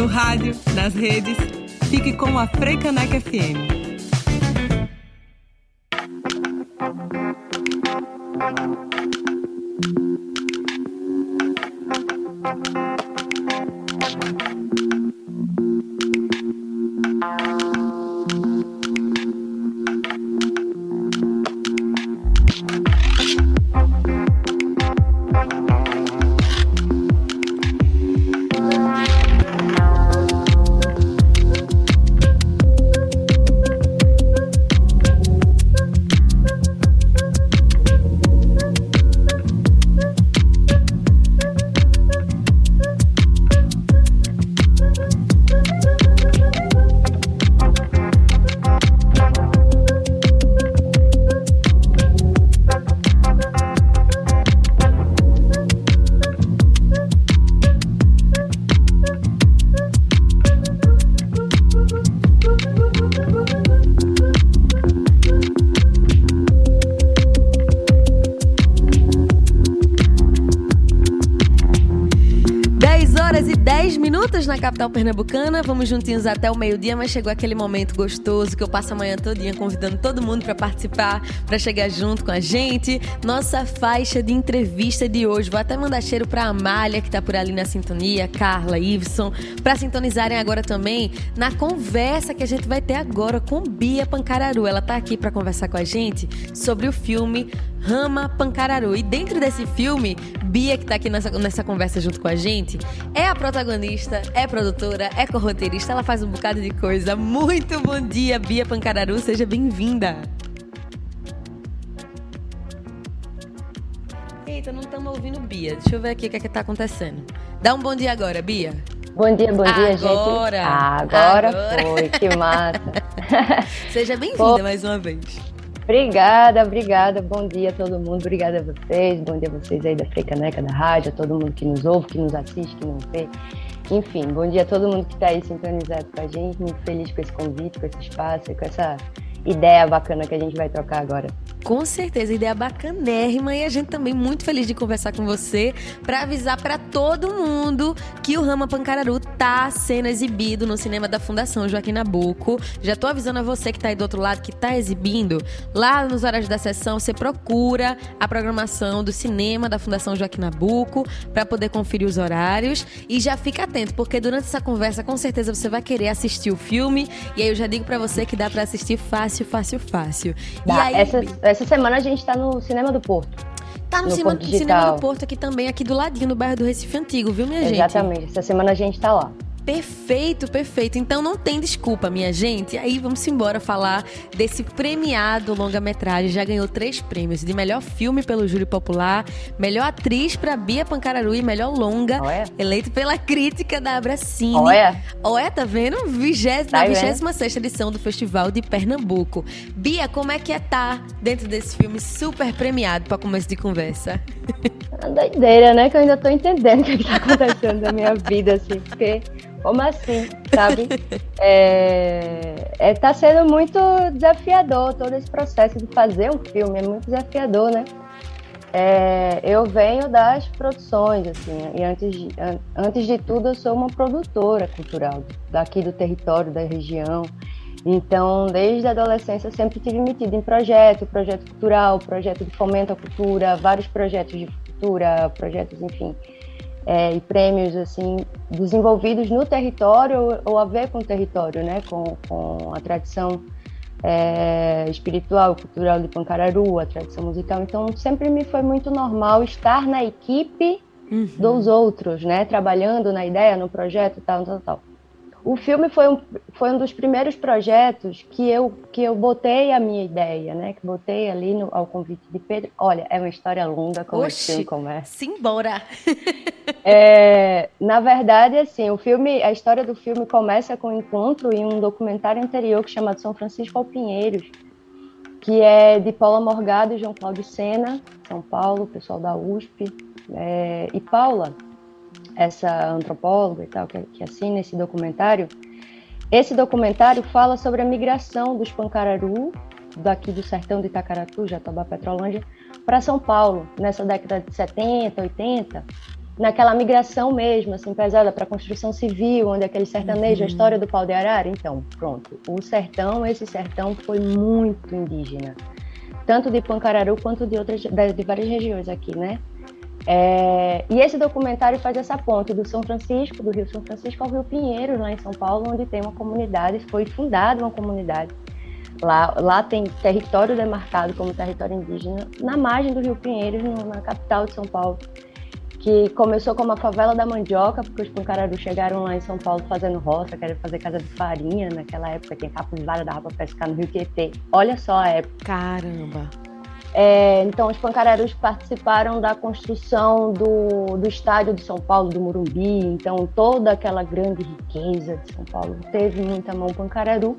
no rádio, nas redes. Fique com a Freicaneca FM. Capital pernambucana. Vamos juntinhos até o meio-dia, mas chegou aquele momento gostoso que eu passo a manhã todinha convidando todo mundo para participar, para chegar junto com a gente. Nossa faixa de entrevista de hoje. Vou até mandar cheiro para Amália, que tá por ali na sintonia, Carla, Iveson, para sintonizarem agora também na conversa que a gente vai ter agora com Bia Pancararu. Ela tá aqui para conversar com a gente sobre o filme Rama Pancararu. E dentro desse filme, Bia, que tá aqui nessa, nessa conversa junto com a gente, é a protagonista, é produtora, é corroteirista, ela faz um bocado de coisa. Muito bom dia, Bia Pancararu, seja bem-vinda. Eita, não estamos ouvindo Bia. Deixa eu ver aqui o que é que tá acontecendo. Dá um bom dia agora, Bia. Bom dia, bom dia, agora, gente. Agora, agora foi, que massa. Seja bem-vinda mais uma vez. Obrigada, obrigada. Bom dia a todo mundo. Obrigada a vocês. Bom dia a vocês aí da Frecaneca, da rádio, a todo mundo que nos ouve, que nos assiste, que nos vê. Enfim, bom dia a todo mundo que está aí sintonizado com a gente. Muito feliz com esse convite, com esse espaço e com essa ideia bacana que a gente vai trocar agora. Com certeza, ideia bacanérrima e a gente também muito feliz de conversar com você para avisar para todo mundo que o Rama Pancararu tá sendo exibido no cinema da Fundação Joaquim Nabuco. Já tô avisando a você que tá aí do outro lado que tá exibindo. Lá nos horários da sessão, você procura a programação do cinema da Fundação Joaquim Nabuco para poder conferir os horários e já fica atento, porque durante essa conversa com certeza você vai querer assistir o filme e aí eu já digo para você que dá para assistir fácil, fácil, fácil. Dá, e aí, essa essa semana a gente tá no Cinema do Porto. Tá no, no cinema, cinema do Porto aqui também, aqui do ladinho, no bairro do Recife Antigo, viu, minha Exatamente. gente? Exatamente. Essa semana a gente tá lá. Perfeito, perfeito. Então não tem desculpa, minha gente. Aí vamos embora falar desse premiado longa-metragem. Já ganhou três prêmios: de melhor filme pelo júri popular, melhor atriz para Bia Pancararu e melhor longa, Olha. eleito pela crítica da Abracine. Olha, Olha tá vendo? Vigésima, tá 26 edição do Festival de Pernambuco. Bia, como é que é tá dentro desse filme super premiado para começo de conversa? Uma doideira, né? Que eu ainda tô entendendo o que, é que tá acontecendo na minha vida, assim, porque como assim, sabe? É, é, tá sendo muito desafiador todo esse processo de fazer um filme, é muito desafiador, né? É, eu venho das produções, assim, e antes de, antes de tudo eu sou uma produtora cultural daqui do território, da região. Então, desde a adolescência, sempre tive metido em projeto, projeto cultural, projeto de fomento à cultura, vários projetos de cultura, projetos, enfim, é, e prêmios assim desenvolvidos no território ou a ver com o território, né, com, com a tradição é, espiritual, cultural de Pancararu, a tradição musical. Então sempre me foi muito normal estar na equipe uhum. dos outros, né, trabalhando na ideia, no projeto, tal, tal, tal. O filme foi um, foi um dos primeiros projetos que eu, que eu botei a minha ideia, né? Que botei ali no, ao convite de Pedro. Olha, é uma história longa, como Oxi, esse filme começa. Simbora! é, na verdade, assim, o filme, a história do filme começa com um encontro em um documentário anterior que chama São Francisco ao Pinheiros, que é de Paula Morgado e João Cláudio Sena, São Paulo, pessoal da USP. É, e Paula essa antropóloga e tal, que, que assina esse documentário, esse documentário fala sobre a migração dos Pancararu, daqui do sertão de Itacaratu, Jatobá, Petrolândia, para São Paulo, nessa década de 70, 80. naquela migração mesmo, assim, pesada para a construção civil, onde aquele sertanejo, uhum. a história do pau de arara. Então, pronto. O sertão, esse sertão foi muito indígena. Tanto de Pancararu quanto de outras, de várias regiões aqui, né? É, e esse documentário faz essa ponte do São Francisco, do Rio São Francisco ao Rio Pinheiros, lá em São Paulo, onde tem uma comunidade, foi fundada uma comunidade. Lá, lá tem território demarcado como território indígena, na margem do Rio Pinheiros, no, na capital de São Paulo, que começou como a favela da mandioca, porque os pancararus chegaram lá em São Paulo fazendo roça, querendo fazer casa de farinha, naquela época tinha capivara, dava para pescar no Rio Tietê. Olha só a época. Caramba! É, então, os pancararus participaram da construção do, do estádio de São Paulo, do Morumbi. Então, toda aquela grande riqueza de São Paulo teve muita mão pancararu.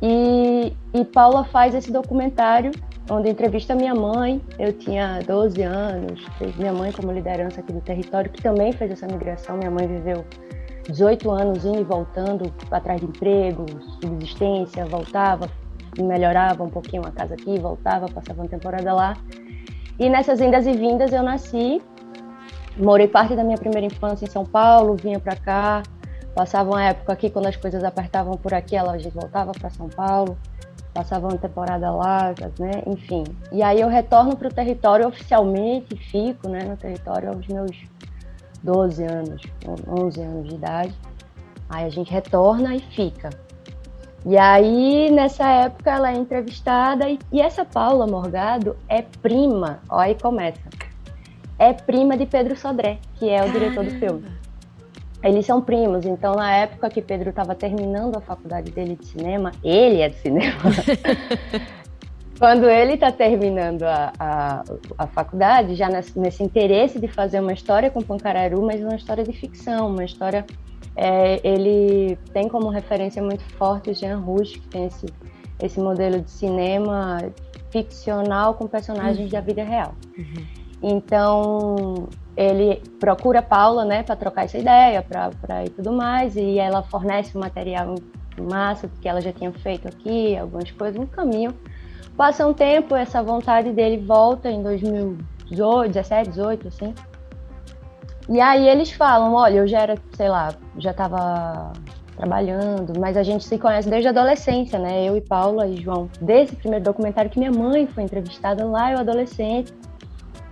E, e Paula faz esse documentário onde entrevista minha mãe. Eu tinha 12 anos, minha mãe como liderança aqui do território, que também fez essa migração. Minha mãe viveu 18 anos indo e voltando atrás de emprego, subsistência, voltava, melhorava um pouquinho a casa aqui, voltava, passava uma temporada lá. E nessas indas e vindas eu nasci, morei parte da minha primeira infância em São Paulo, vinha para cá, passava uma época aqui quando as coisas apertavam por aqui, ela a gente voltava para São Paulo, passava uma temporada lá, né? Enfim. E aí eu retorno para o território oficialmente, fico, né, no território aos meus 12 anos, 11 anos de idade. Aí a gente retorna e fica. E aí, nessa época, ela é entrevistada e, e essa Paula Morgado é prima, ó, aí começa. É prima de Pedro Sodré, que é o Caramba. diretor do filme. Eles são primos, então na época que Pedro estava terminando a faculdade dele de cinema, ele é de cinema. Quando ele está terminando a, a, a, faculdade, já nesse, nesse interesse de fazer uma história com Pancararu, mas uma história de ficção, uma história é, ele tem como referência muito forte o Jean Rouge, que tem esse, esse modelo de cinema ficcional com personagens uhum. da vida real. Uhum. Então, ele procura Paula, né, para trocar essa ideia, para e tudo mais, e ela fornece um material massa que ela já tinha feito aqui, algumas coisas no caminho. Passa um tempo, essa vontade dele volta em 2017, 18, assim, e aí eles falam, olha, eu já era, sei lá, já estava trabalhando, mas a gente se conhece desde a adolescência, né? Eu e Paula e João, desse primeiro documentário que minha mãe foi entrevistada lá, eu adolescente.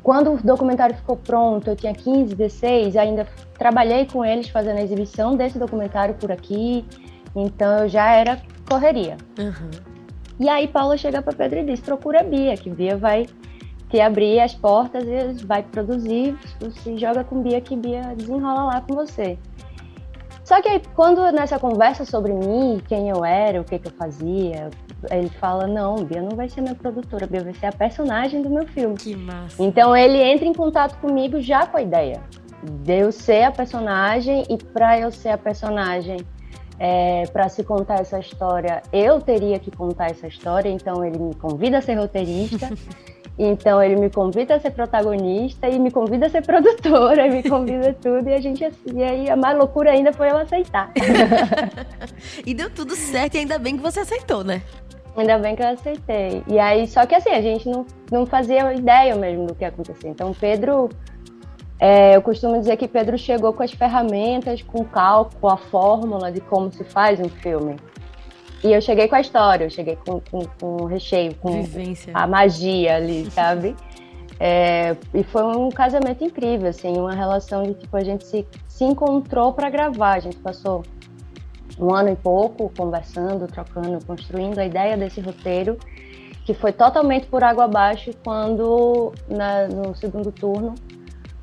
Quando o documentário ficou pronto, eu tinha 15, 16, ainda trabalhei com eles fazendo a exibição desse documentário por aqui, então eu já era correria. Uhum. E aí Paula chega para Pedro e diz: procura a Bia, que Bia vai te abrir as portas e vai produzir, você joga com Bia que Bia desenrola lá com você. Só que aí, quando nessa conversa sobre mim, quem eu era, o que, que eu fazia, ele fala, não, Bia não vai ser minha produtora, Bia vai ser a personagem do meu filme. Que massa. Então ele entra em contato comigo já com a ideia de eu ser a personagem e para eu ser a personagem, é, para se contar essa história, eu teria que contar essa história, então ele me convida a ser roteirista. Então ele me convida a ser protagonista e me convida a ser produtora, me convida tudo e a gente assim, e aí a mais loucura ainda foi eu aceitar. e deu tudo certo e ainda bem que você aceitou, né? Ainda bem que eu aceitei. E aí, só que assim, a gente não, não fazia ideia mesmo do que ia acontecer. Então, Pedro, é, eu costumo dizer que Pedro chegou com as ferramentas, com o cálculo, a fórmula de como se faz um filme. E eu cheguei com a história, eu cheguei com, com, com o recheio, com Vivência. a magia ali, sabe? É, e foi um casamento incrível, assim, uma relação de tipo, a gente se, se encontrou para gravar, a gente passou um ano e pouco conversando, trocando, construindo a ideia desse roteiro, que foi totalmente por água abaixo quando, na, no segundo turno,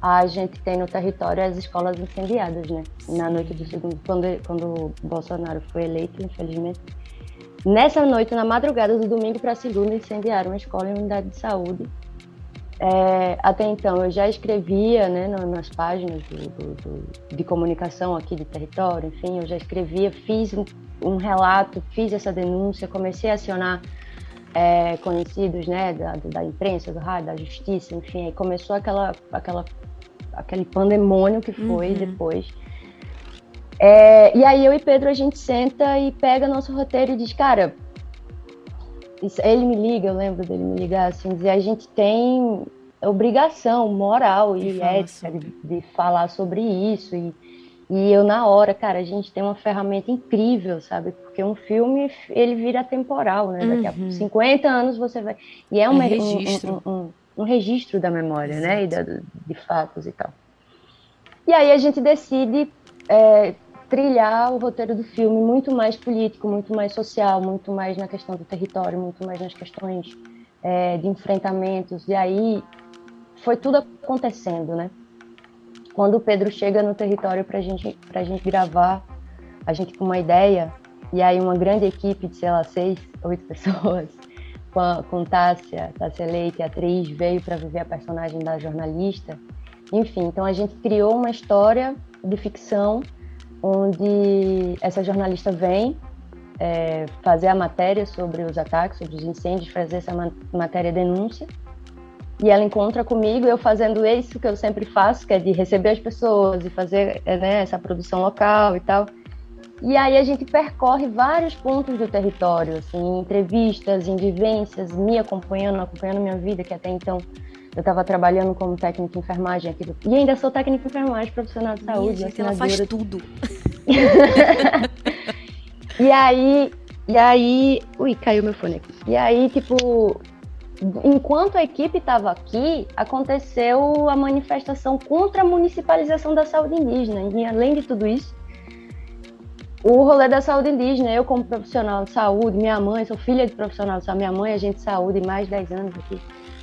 a gente tem no território as escolas incendiadas, né? Na noite do segundo, quando, quando o Bolsonaro foi eleito, infelizmente, Nessa noite, na madrugada do domingo para segunda, incendiaram uma escola e uma unidade de saúde. É, até então, eu já escrevia né, nas páginas do, do, do, de comunicação aqui do território, enfim, eu já escrevia, fiz um, um relato, fiz essa denúncia, comecei a acionar é, conhecidos né, da, da imprensa, do rádio, da justiça, enfim, aí começou aquela, aquela, aquele pandemônio que foi uhum. depois é, e aí eu e Pedro a gente senta e pega nosso roteiro e diz, cara, isso, ele me liga, eu lembro dele me ligar assim, dizer, a gente tem obrigação moral e ética de, de, falar sobre isso. E, e eu, na hora, cara, a gente tem uma ferramenta incrível, sabe? Porque um filme, ele vira temporal, né? Daqui a 50 uhum. anos você vai. E é, um, é registro. Um, um, um, registro da memória, Exato. né? E da, de fatos e tal. E aí a gente decide é, trilhar o roteiro do filme muito mais político, muito mais social, muito mais na questão do território, muito mais nas questões é, de enfrentamentos. E aí foi tudo acontecendo, né? Quando o Pedro chega no território para gente, a gente gravar, a gente com uma ideia, e aí uma grande equipe de, sei lá, seis, oito pessoas, com, a, com Tássia, Tássia Leite, atriz, veio para viver a personagem da jornalista. Enfim, então a gente criou uma história de ficção onde essa jornalista vem é, fazer a matéria sobre os ataques, sobre os incêndios, fazer essa matéria denúncia. E ela encontra comigo, eu fazendo isso que eu sempre faço, que é de receber as pessoas e fazer é, né, essa produção local e tal. E aí a gente percorre vários pontos do território, assim, entrevistas, em vivências, me acompanhando, acompanhando minha vida, que até então eu estava trabalhando como técnica de enfermagem aqui do... E ainda sou técnica de enfermagem, profissional de saúde. Minha gente, ela faz tudo. e aí, e aí, ui, caiu meu fone aqui. E aí, tipo, enquanto a equipe estava aqui, aconteceu a manifestação contra a municipalização da saúde indígena. E além de tudo isso, o rolê da saúde indígena, eu como profissional de saúde, minha mãe, sou filha de profissional de saúde, minha mãe é agente de saúde, mais de 10 anos aqui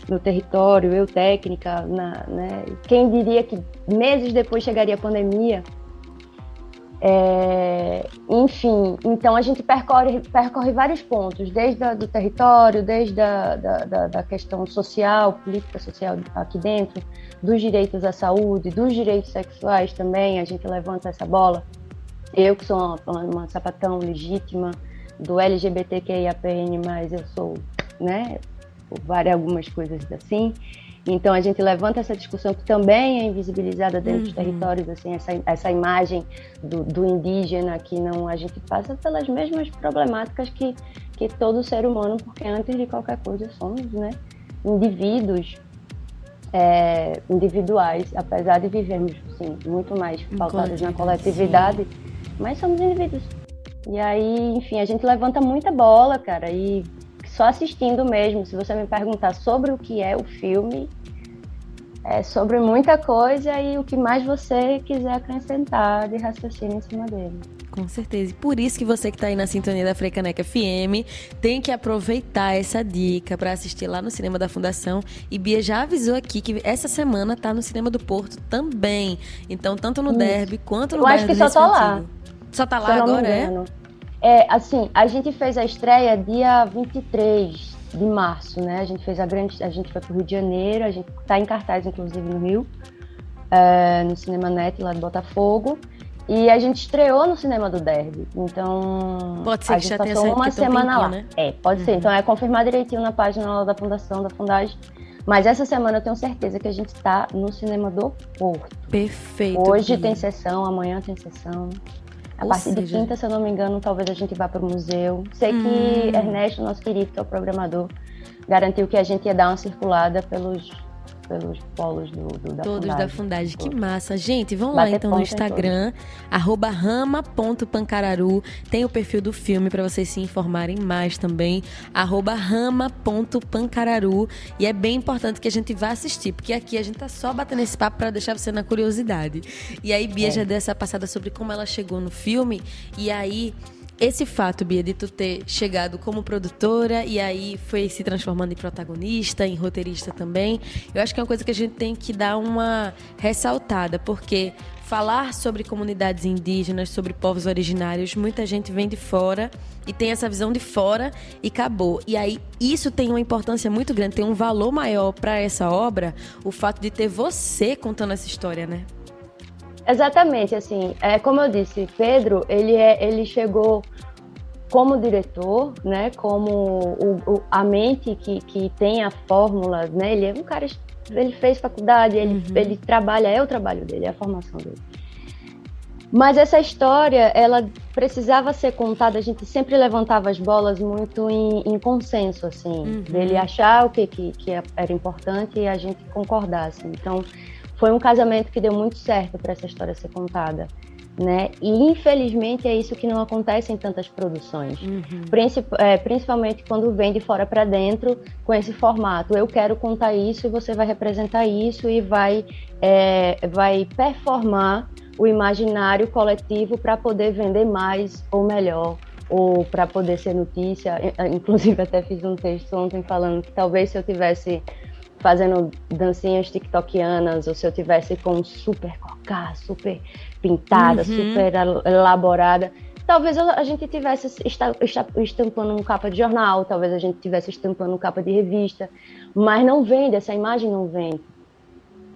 no território, eu técnica, na, né? quem diria que meses depois chegaria a pandemia. É, enfim, então a gente percorre, percorre vários pontos, desde o território, desde a da, da, da, questão social, política social aqui dentro, dos direitos à saúde, dos direitos sexuais também, a gente levanta essa bola. Eu que sou uma, uma sapatão legítima do LGBTQIAPN+, eu sou né, várias algumas coisas assim. Então a gente levanta essa discussão que também é invisibilizada dentro uhum. dos territórios, assim, essa, essa imagem do, do, indígena que não a gente passa pelas mesmas problemáticas que, que todo ser humano, porque antes de qualquer coisa somos, né, indivíduos é, individuais, apesar de vivermos assim, muito mais pautados na coletividade, sim. mas somos indivíduos. E aí, enfim, a gente levanta muita bola, cara, e só assistindo mesmo. Se você me perguntar sobre o que é o filme, é sobre muita coisa e o que mais você quiser acrescentar de raciocínio em cima dele. Com certeza. E por isso que você que está aí na sintonia da Frecaneca FM tem que aproveitar essa dica para assistir lá no Cinema da Fundação. E Bia já avisou aqui que essa semana está no Cinema do Porto também. Então, tanto no isso. Derby quanto no Eu acho que só tá lá. Só tá lá agora, é? É, assim, a gente fez a estreia dia 23 de março, né? A gente fez a grande. A gente foi pro Rio de Janeiro, a gente tá em cartaz, inclusive, no Rio, é, no Cinema Net, lá de Botafogo. E a gente estreou no cinema do Derby. Então. Pode ser a que gente já passou tenha uma semana lá. Né? É, pode uhum. ser. Então é confirmar direitinho na página lá da Fundação, da Fundagem. Mas essa semana eu tenho certeza que a gente está no cinema do Porto. Perfeito. Hoje tem sessão, amanhã tem sessão. A Ou partir seja... de quinta, se eu não me engano, talvez a gente vá para o museu. Sei hum. que Ernesto, nosso querido, que é o programador, garantiu que a gente ia dar uma circulada pelos pelos polos do, do da Todos da Fundagem, que massa. Gente, vão lá então no Instagram, arroba rama.pancararu. Tem o perfil do filme para vocês se informarem mais também, arroba rama.pancararu. E é bem importante que a gente vá assistir, porque aqui a gente tá só batendo esse papo para deixar você na curiosidade. E aí, Bia é. já deu essa passada sobre como ela chegou no filme, e aí esse fato, Bia, de tu ter chegado como produtora e aí foi se transformando em protagonista, em roteirista também, eu acho que é uma coisa que a gente tem que dar uma ressaltada, porque falar sobre comunidades indígenas, sobre povos originários, muita gente vem de fora e tem essa visão de fora e acabou. E aí isso tem uma importância muito grande, tem um valor maior para essa obra, o fato de ter você contando essa história, né? Exatamente, assim, é, como eu disse, Pedro, ele, é, ele chegou como diretor, né, como o, o, a mente que, que tem a fórmula, né, ele é um cara, ele fez faculdade, ele, uhum. ele trabalha, é o trabalho dele, é a formação dele. Mas essa história, ela precisava ser contada, a gente sempre levantava as bolas muito em, em consenso, assim, uhum. dele achar o que, que, que, era importante e a gente concordar, assim. Então, foi um casamento que deu muito certo para essa história ser contada. Né? E infelizmente é isso que não acontece em tantas produções, uhum. Princip é, principalmente quando vem de fora para dentro com esse formato. Eu quero contar isso e você vai representar isso e vai, é, vai performar o imaginário coletivo para poder vender mais ou melhor, ou para poder ser notícia. Inclusive, até fiz um texto ontem falando que talvez se eu tivesse fazendo dancinhas tiktokianas, ou se eu tivesse com super cocá, super pintada, uhum. super elaborada, talvez a gente tivesse estampando um capa de jornal, talvez a gente tivesse estampando um capa de revista, mas não vende, essa imagem não vende,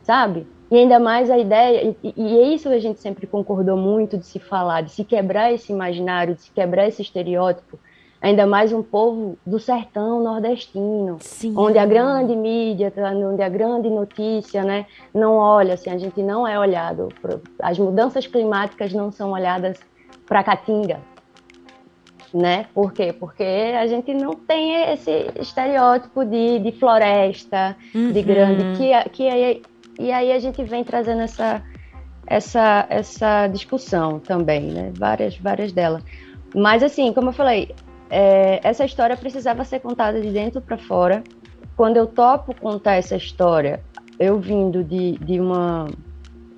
sabe? E ainda mais a ideia, e, e é isso que a gente sempre concordou muito de se falar, de se quebrar esse imaginário, de se quebrar esse estereótipo, ainda mais um povo do sertão nordestino, Sim. onde a grande mídia, onde a grande notícia, né, não olha, assim, a gente não é olhado, as mudanças climáticas não são olhadas para Caatinga, né? Por quê? Porque a gente não tem esse estereótipo de, de floresta, uhum. de grande, que, que é e aí a gente vem trazendo essa, essa, essa discussão também, né? Várias, várias delas. Mas assim, como eu falei, é, essa história precisava ser contada de dentro para fora. Quando eu topo contar essa história, eu vindo de, de uma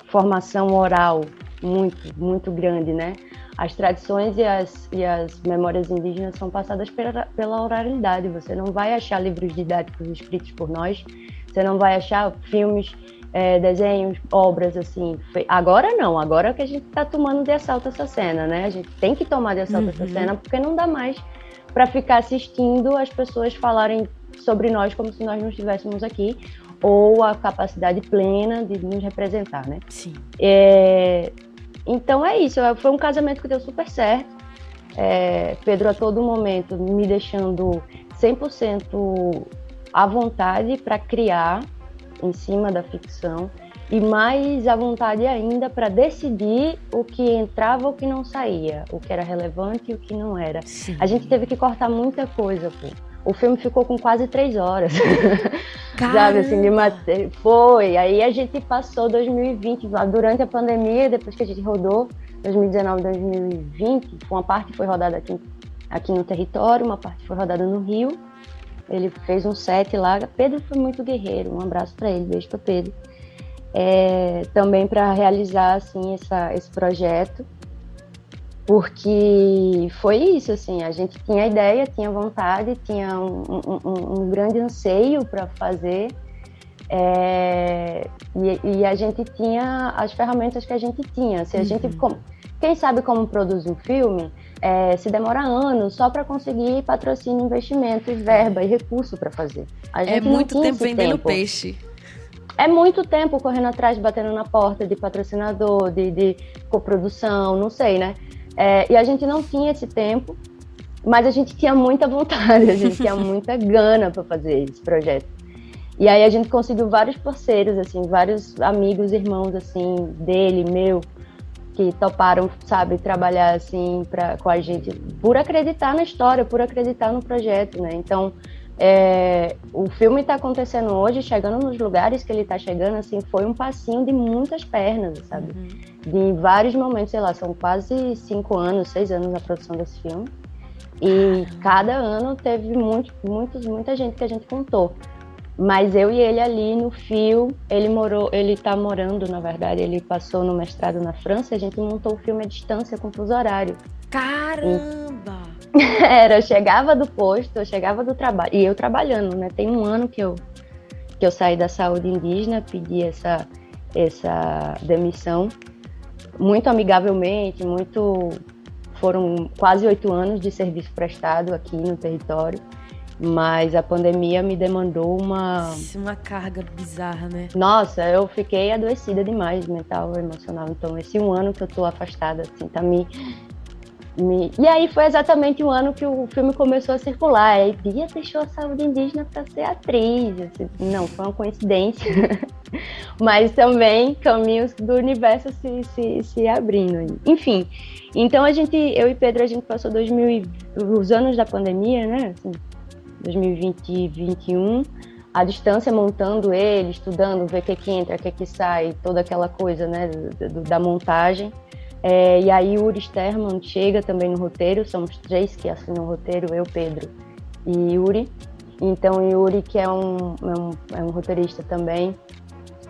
formação oral muito, muito grande, né? As tradições e as, e as memórias indígenas são passadas pela, pela oralidade. Você não vai achar livros didáticos escritos por nós, você não vai achar filmes é, desenhos, obras assim. Agora não, agora é que a gente está tomando de assalto essa cena, né? A gente tem que tomar de assalto uhum. essa cena porque não dá mais para ficar assistindo as pessoas falarem sobre nós como se nós não estivéssemos aqui ou a capacidade plena de nos representar, né? Sim. É, então é isso. Foi um casamento que deu super certo. É, Pedro a todo momento me deixando 100% à vontade para criar em cima da ficção e mais à vontade ainda para decidir o que entrava ou o que não saía, o que era relevante e o que não era. Sim. A gente teve que cortar muita coisa, pô. O filme ficou com quase três horas. Sabe, assim, de mate... Foi. Aí a gente passou 2020, durante a pandemia, depois que a gente rodou, 2019, 2020, uma parte foi rodada aqui, aqui no território, uma parte foi rodada no Rio. Ele fez um set lá. Pedro foi muito guerreiro. Um abraço para ele, beijo para Pedro. É, também para realizar assim essa, esse projeto, porque foi isso assim. A gente tinha ideia, tinha vontade, tinha um, um, um grande anseio para fazer. É, e, e, a gente tinha as ferramentas que a gente tinha. Se a uhum. gente, quem sabe como produzir um filme, é, se demora anos só para conseguir patrocínio, investimento, verba e recurso para fazer. é muito tempo vendendo tempo. peixe. É muito tempo correndo atrás, batendo na porta de patrocinador, de, de coprodução, não sei, né? É, e a gente não tinha esse tempo, mas a gente tinha muita vontade, a gente tinha muita gana para fazer esse projeto. E aí a gente conseguiu vários parceiros, assim, vários amigos, irmãos, assim, dele, meu, que toparam, sabe, trabalhar assim pra, com a gente por acreditar na história, por acreditar no projeto, né? Então, é, o filme está acontecendo hoje, chegando nos lugares que ele está chegando, assim, foi um passinho de muitas pernas, sabe? Uhum. De vários momentos, sei lá, são quase cinco anos, seis anos na produção desse filme. E cada ano teve muito, muitos, muita gente que a gente contou. Mas eu e ele ali no fio, ele morou, ele tá morando, na verdade, ele passou no mestrado na França, a gente montou o filme à distância com fuso horário. Caramba! Era, eu chegava do posto, eu chegava do trabalho, e eu trabalhando, né? Tem um ano que eu que eu saí da saúde indígena, pedi essa essa demissão muito amigavelmente, muito foram quase oito anos de serviço prestado aqui no território. Mas a pandemia me demandou uma. Uma carga bizarra, né? Nossa, eu fiquei adoecida demais, mental, emocional. Então, esse um ano que eu tô afastada, assim, tá me, me... E aí foi exatamente o ano que o filme começou a circular. Aí Bia deixou a saúde indígena para ser atriz. Assim, não, foi uma coincidência. Mas também caminhos do universo se, se, se abrindo. Enfim, então a gente, eu e Pedro, a gente passou 2000, os anos da pandemia, né? Assim, 2020 e 2021 à distância montando ele, estudando, ver o que, que entra, o que, que sai, toda aquela coisa né, da montagem. É, e aí o Uri Sterman chega também no roteiro, somos três que assinam o roteiro, eu, Pedro e Yuri. Então Yuri, que é um, é um, é um roteirista também,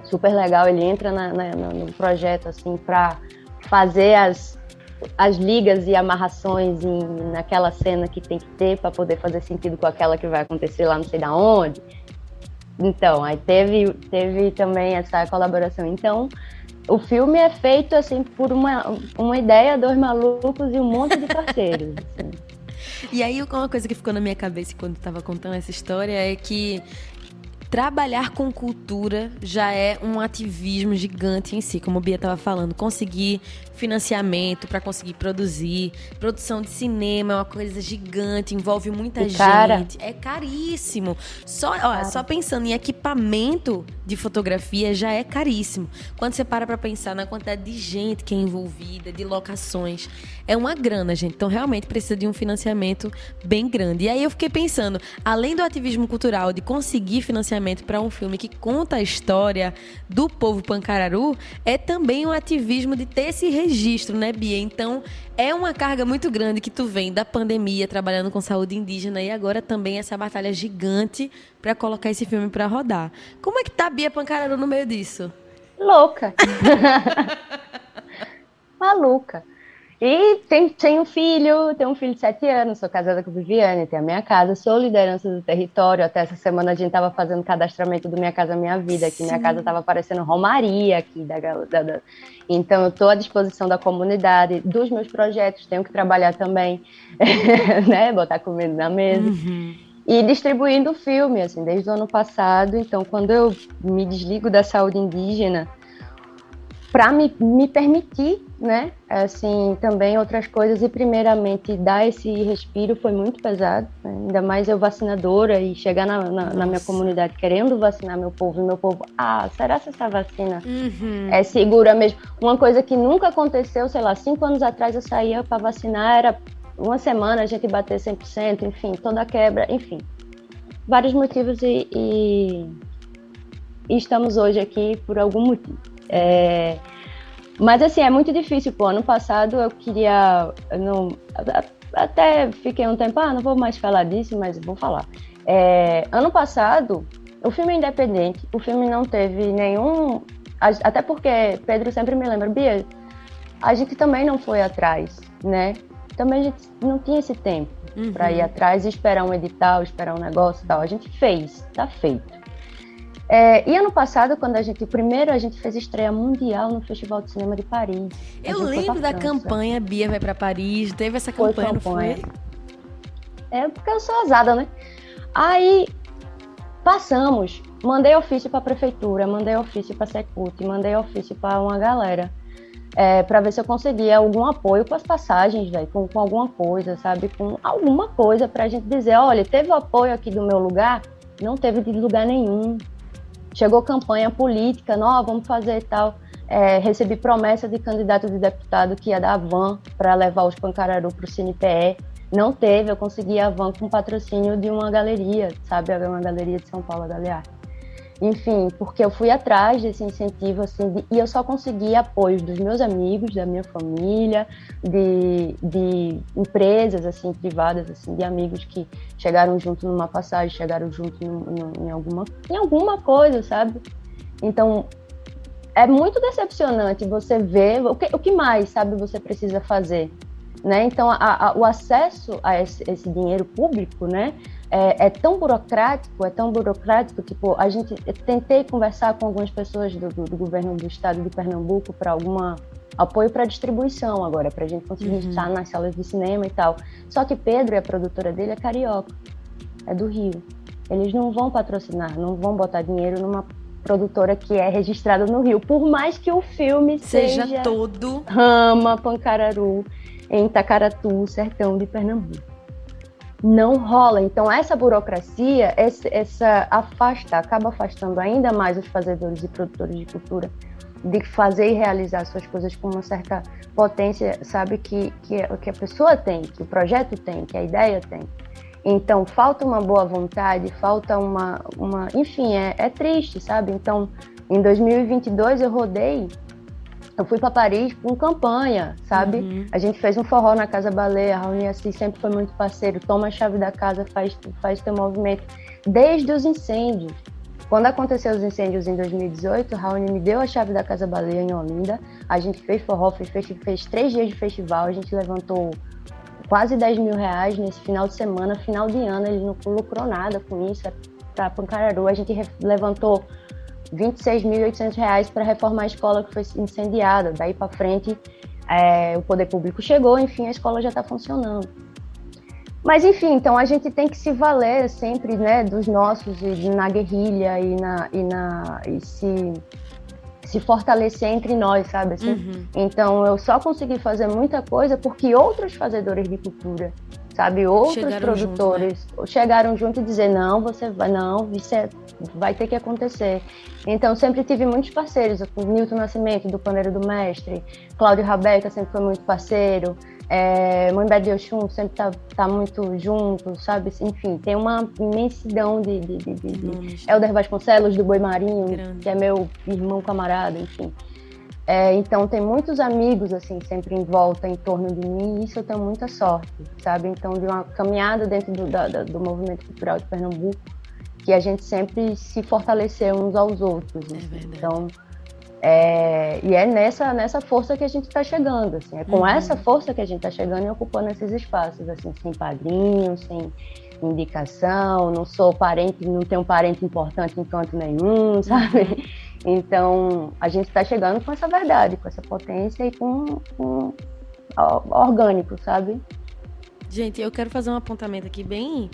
super legal, ele entra na, na, no projeto assim para fazer as, as ligas e amarrações em, naquela cena que tem que ter para poder fazer sentido com aquela que vai acontecer lá não sei da onde. Então, aí teve, teve também essa colaboração. Então, o filme é feito assim por uma, uma ideia, dois malucos e um monte de parceiros. Assim. E aí, uma coisa que ficou na minha cabeça quando estava contando essa história é que trabalhar com cultura já é um ativismo gigante em si, como a Bia estava falando. Conseguir financiamento para conseguir produzir, produção de cinema é uma coisa gigante, envolve muita e gente, cara. é caríssimo. Só, ó, só pensando em equipamento de fotografia já é caríssimo. Quando você para para pensar na quantidade de gente que é envolvida, de locações, é uma grana, gente. Então realmente precisa de um financiamento bem grande. E aí eu fiquei pensando, além do ativismo cultural de conseguir financiamento para um filme que conta a história do povo pancararu, é também um ativismo de ter esse registro, né, Bia? Então, é uma carga muito grande que tu vem da pandemia, trabalhando com saúde indígena e agora também essa batalha gigante para colocar esse filme para rodar. Como é que tá Bia Pancararu no meio disso? Louca. Maluca. E tem, tem um filho, tem um filho de sete anos, sou casada com Viviane, tenho a minha casa, sou liderança do território. Até essa semana a gente estava fazendo cadastramento do Minha Casa Minha Vida, que minha casa estava parecendo Romaria aqui. Da, da, da... Então eu estou à disposição da comunidade, dos meus projetos, tenho que trabalhar também, né? Botar comida na mesa. Uhum. E distribuindo filme, assim, desde o ano passado. Então, quando eu me desligo da saúde indígena, para me, me permitir, né, assim, também outras coisas e primeiramente dar esse respiro foi muito pesado, né? ainda mais eu vacinadora e chegar na, na, na, minha comunidade querendo vacinar meu povo e meu povo, ah, será que essa vacina uhum. é segura mesmo? Uma coisa que nunca aconteceu, sei lá, cinco anos atrás eu saía para vacinar, era uma semana a gente bater 100%, enfim, toda a quebra, enfim, vários motivos e, e, e estamos hoje aqui por algum motivo. É, mas assim, é muito difícil, pô. Ano passado eu queria. Eu não, até fiquei um tempo, ah, não vou mais falar disso, mas vou falar. É, ano passado, o filme é independente, o filme não teve nenhum. Até porque Pedro sempre me lembra, Bia, a gente também não foi atrás, né? Também a gente não tinha esse tempo uhum. para ir atrás e esperar um edital, esperar um negócio e tal. A gente fez, tá feito. É, e ano passado, quando a gente, primeiro a gente fez estreia mundial no Festival de Cinema de Paris. Eu lembro da campanha Bia vai para Paris, teve essa campanha, foi campanha. não foi? É porque eu sou ousada, né? Aí passamos, mandei ofício para a prefeitura, mandei ofício para a Secult, mandei ofício para uma galera. É, para ver se eu conseguia algum apoio com as passagens, véio, com, com alguma coisa, sabe? Com alguma coisa para a gente dizer: olha, teve o apoio aqui do meu lugar, não teve de lugar nenhum. Chegou campanha política, não, vamos fazer tal. É, recebi promessa de candidato de deputado que ia dar van para levar os Pancararu para o CinePE. Não teve, eu consegui a van com patrocínio de uma galeria, sabe? Uma galeria de São Paulo, a Galear. Enfim, porque eu fui atrás desse incentivo, assim, de, e eu só consegui apoio dos meus amigos, da minha família, de, de empresas, assim, privadas, assim, de amigos que chegaram junto numa passagem, chegaram junto em, em, em alguma, em alguma coisa, sabe? Então, é muito decepcionante você ver o que, o que mais, sabe, você precisa fazer, né? Então, a, a, o acesso a esse, esse dinheiro público, né, é, é, tão burocrático, é tão burocrático, tipo, a gente tentei conversar com algumas pessoas do, do, do governo do estado de Pernambuco para alguma apoio para distribuição agora, para a gente conseguir uhum. estar nas salas de cinema e tal. Só que Pedro e a produtora dele é carioca, é do Rio. Eles não vão patrocinar, não vão botar dinheiro numa produtora que é registrada no Rio, por mais que o filme seja, seja todo Rama, Pancararu. em Itacaratu, sertão de Pernambuco. Não rola. Então, essa burocracia, essa, essa afasta, acaba afastando ainda mais os fazedores e produtores de cultura de fazer e realizar suas coisas com uma certa potência, sabe, que, que, que a pessoa tem, que o projeto tem, que a ideia tem. Então, falta uma boa vontade, falta uma. uma enfim, é, é triste, sabe? Então, em 2022 eu rodei, eu fui para Paris com campanha, sabe? Uhum. A gente fez um forró na Casa Baleia, a Raoni Assis sempre foi muito parceiro, toma a chave da casa, faz, faz teu movimento. Desde os incêndios. Quando aconteceu os incêndios em 2018, Raoni me deu a chave da Casa Baleia em Olinda. A gente fez forró, fez, fez três dias de festival, a gente levantou quase 10 mil reais nesse final de semana, final de ano, ele não lucrou nada com isso, é para Pancararu. A gente levantou 26.800 reais para reformar a escola que foi incendiada. Daí para frente, é, o poder público chegou, enfim, a escola já está funcionando. Mas enfim, então a gente tem que se valer sempre, né, dos nossos e na guerrilha e na e na e se se fortalecer entre nós, sabe assim? Uhum. Então eu só consegui fazer muita coisa porque outros fazedores de cultura, sabe, outros chegaram produtores junto, né? chegaram junto e dizer não, você vai, não, isso é, vai ter que acontecer. Então sempre tive muitos parceiros, o Newton Nascimento do Paneiro do Mestre, Cláudio Rabeca sempre foi muito parceiro. É, Mãe de Oxum sempre tá, tá muito junto, sabe? Enfim, tem uma imensidão de, de, de, de, de Helder Vasconcelos, do Boi Marinho, Grande. que é meu irmão camarada, enfim. É, então tem muitos amigos assim sempre em volta, em torno de mim, e isso eu tenho muita sorte, sabe? Então de uma caminhada dentro do, da, do movimento cultural de Pernambuco, que a gente sempre se fortaleceu uns aos outros. É assim. Então é, e é nessa, nessa força que a gente está chegando, assim, é com uhum. essa força que a gente está chegando e ocupando esses espaços, assim, sem padrinho, sem indicação, não sou parente, não tenho parente importante em canto nenhum, sabe? Então, a gente está chegando com essa verdade, com essa potência e com, com orgânico, sabe? Gente, eu quero fazer um apontamento aqui bem,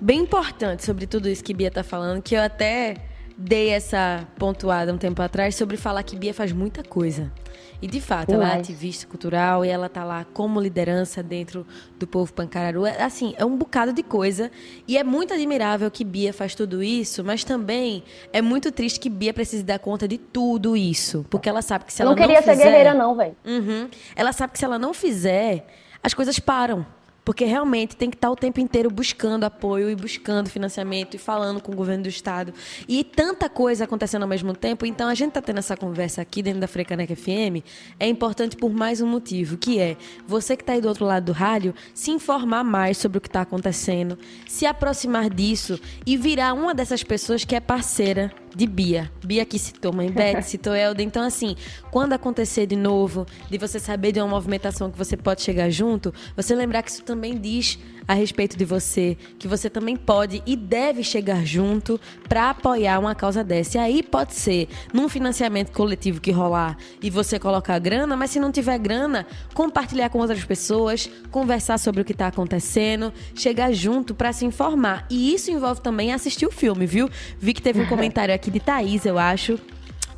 bem importante sobre tudo isso que Bia está falando, que eu até dei essa pontuada um tempo atrás sobre falar que Bia faz muita coisa. E de fato, ela é ativista cultural e ela tá lá como liderança dentro do povo pancararu. É, assim, é um bocado de coisa. E é muito admirável que Bia faz tudo isso, mas também é muito triste que Bia precise dar conta de tudo isso. Porque ela sabe que se ela não, não queria fizer, ser guerreira, não, velho. Uhum, ela sabe que se ela não fizer, as coisas param. Porque realmente tem que estar o tempo inteiro buscando apoio e buscando financiamento e falando com o governo do estado. E tanta coisa acontecendo ao mesmo tempo. Então a gente está tendo essa conversa aqui dentro da Frecaneca FM. É importante por mais um motivo, que é você que está aí do outro lado do rádio, se informar mais sobre o que está acontecendo, se aproximar disso e virar uma dessas pessoas que é parceira de Bia. Bia que citou Mãe Beth, citou Elda. Então, assim, quando acontecer de novo, de você saber de uma movimentação que você pode chegar junto, você lembrar que isso também diz a respeito de você, que você também pode e deve chegar junto para apoiar uma causa dessa. E aí pode ser num financiamento coletivo que rolar e você colocar grana, mas se não tiver grana, compartilhar com outras pessoas, conversar sobre o que está acontecendo, chegar junto para se informar. E isso envolve também assistir o filme, viu? Vi que teve um comentário aqui de Thaís, eu acho.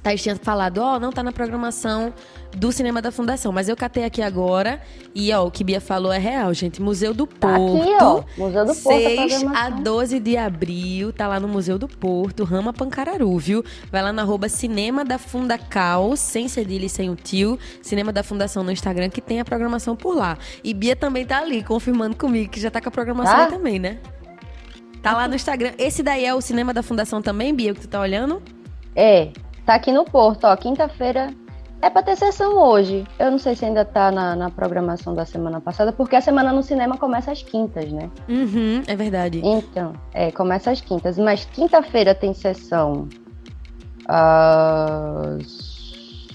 Thaís tinha falado, ó, oh, não tá na programação do Cinema da Fundação. Mas eu catei aqui agora e, ó, o que Bia falou é real, gente. Museu do Porto. Tá aqui, ó. Museu do Porto. 6 a 12 de abril, tá lá no Museu do Porto, Rama Pancararu, viu? Vai lá na arroba Cinema da Fundacal, sem cedilha e sem o tio. Cinema da Fundação no Instagram, que tem a programação por lá. E Bia também tá ali, confirmando comigo, que já tá com a programação tá? aí também, né? Tá lá no Instagram. Esse daí é o Cinema da Fundação também, Bia, que tu tá olhando? É, tá aqui no Porto, ó. Quinta-feira, é para ter sessão hoje. Eu não sei se ainda tá na, na, programação da semana passada, porque a semana no cinema começa às quintas, né? Uhum, é verdade. Então, é, começa às quintas. Mas quinta-feira tem sessão às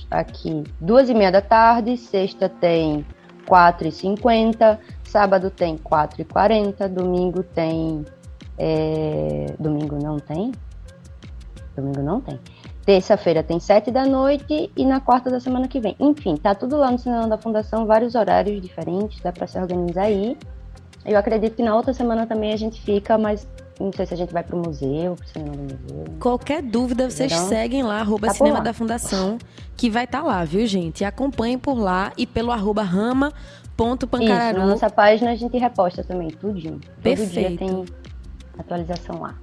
aqui duas e meia da tarde, sexta tem quatro e cinquenta, sábado tem quatro e quarenta, domingo tem... É... Domingo não tem? Domingo não tem. Terça-feira tem sete da noite e na quarta da semana que vem. Enfim, tá tudo lá no Cinema da Fundação, vários horários diferentes, dá para se organizar aí. Eu acredito que na outra semana também a gente fica, mas não sei se a gente vai pro museu, pro cinema do museu. Qualquer dúvida, vocês Verão. seguem lá, arroba Tá Cinema lá. da Fundação, que vai estar lá, viu, gente? E acompanhem por lá e pelo arroba Isso, na nossa página a gente reposta também, tudinho. Todo dia Perfeito. tem atualização lá.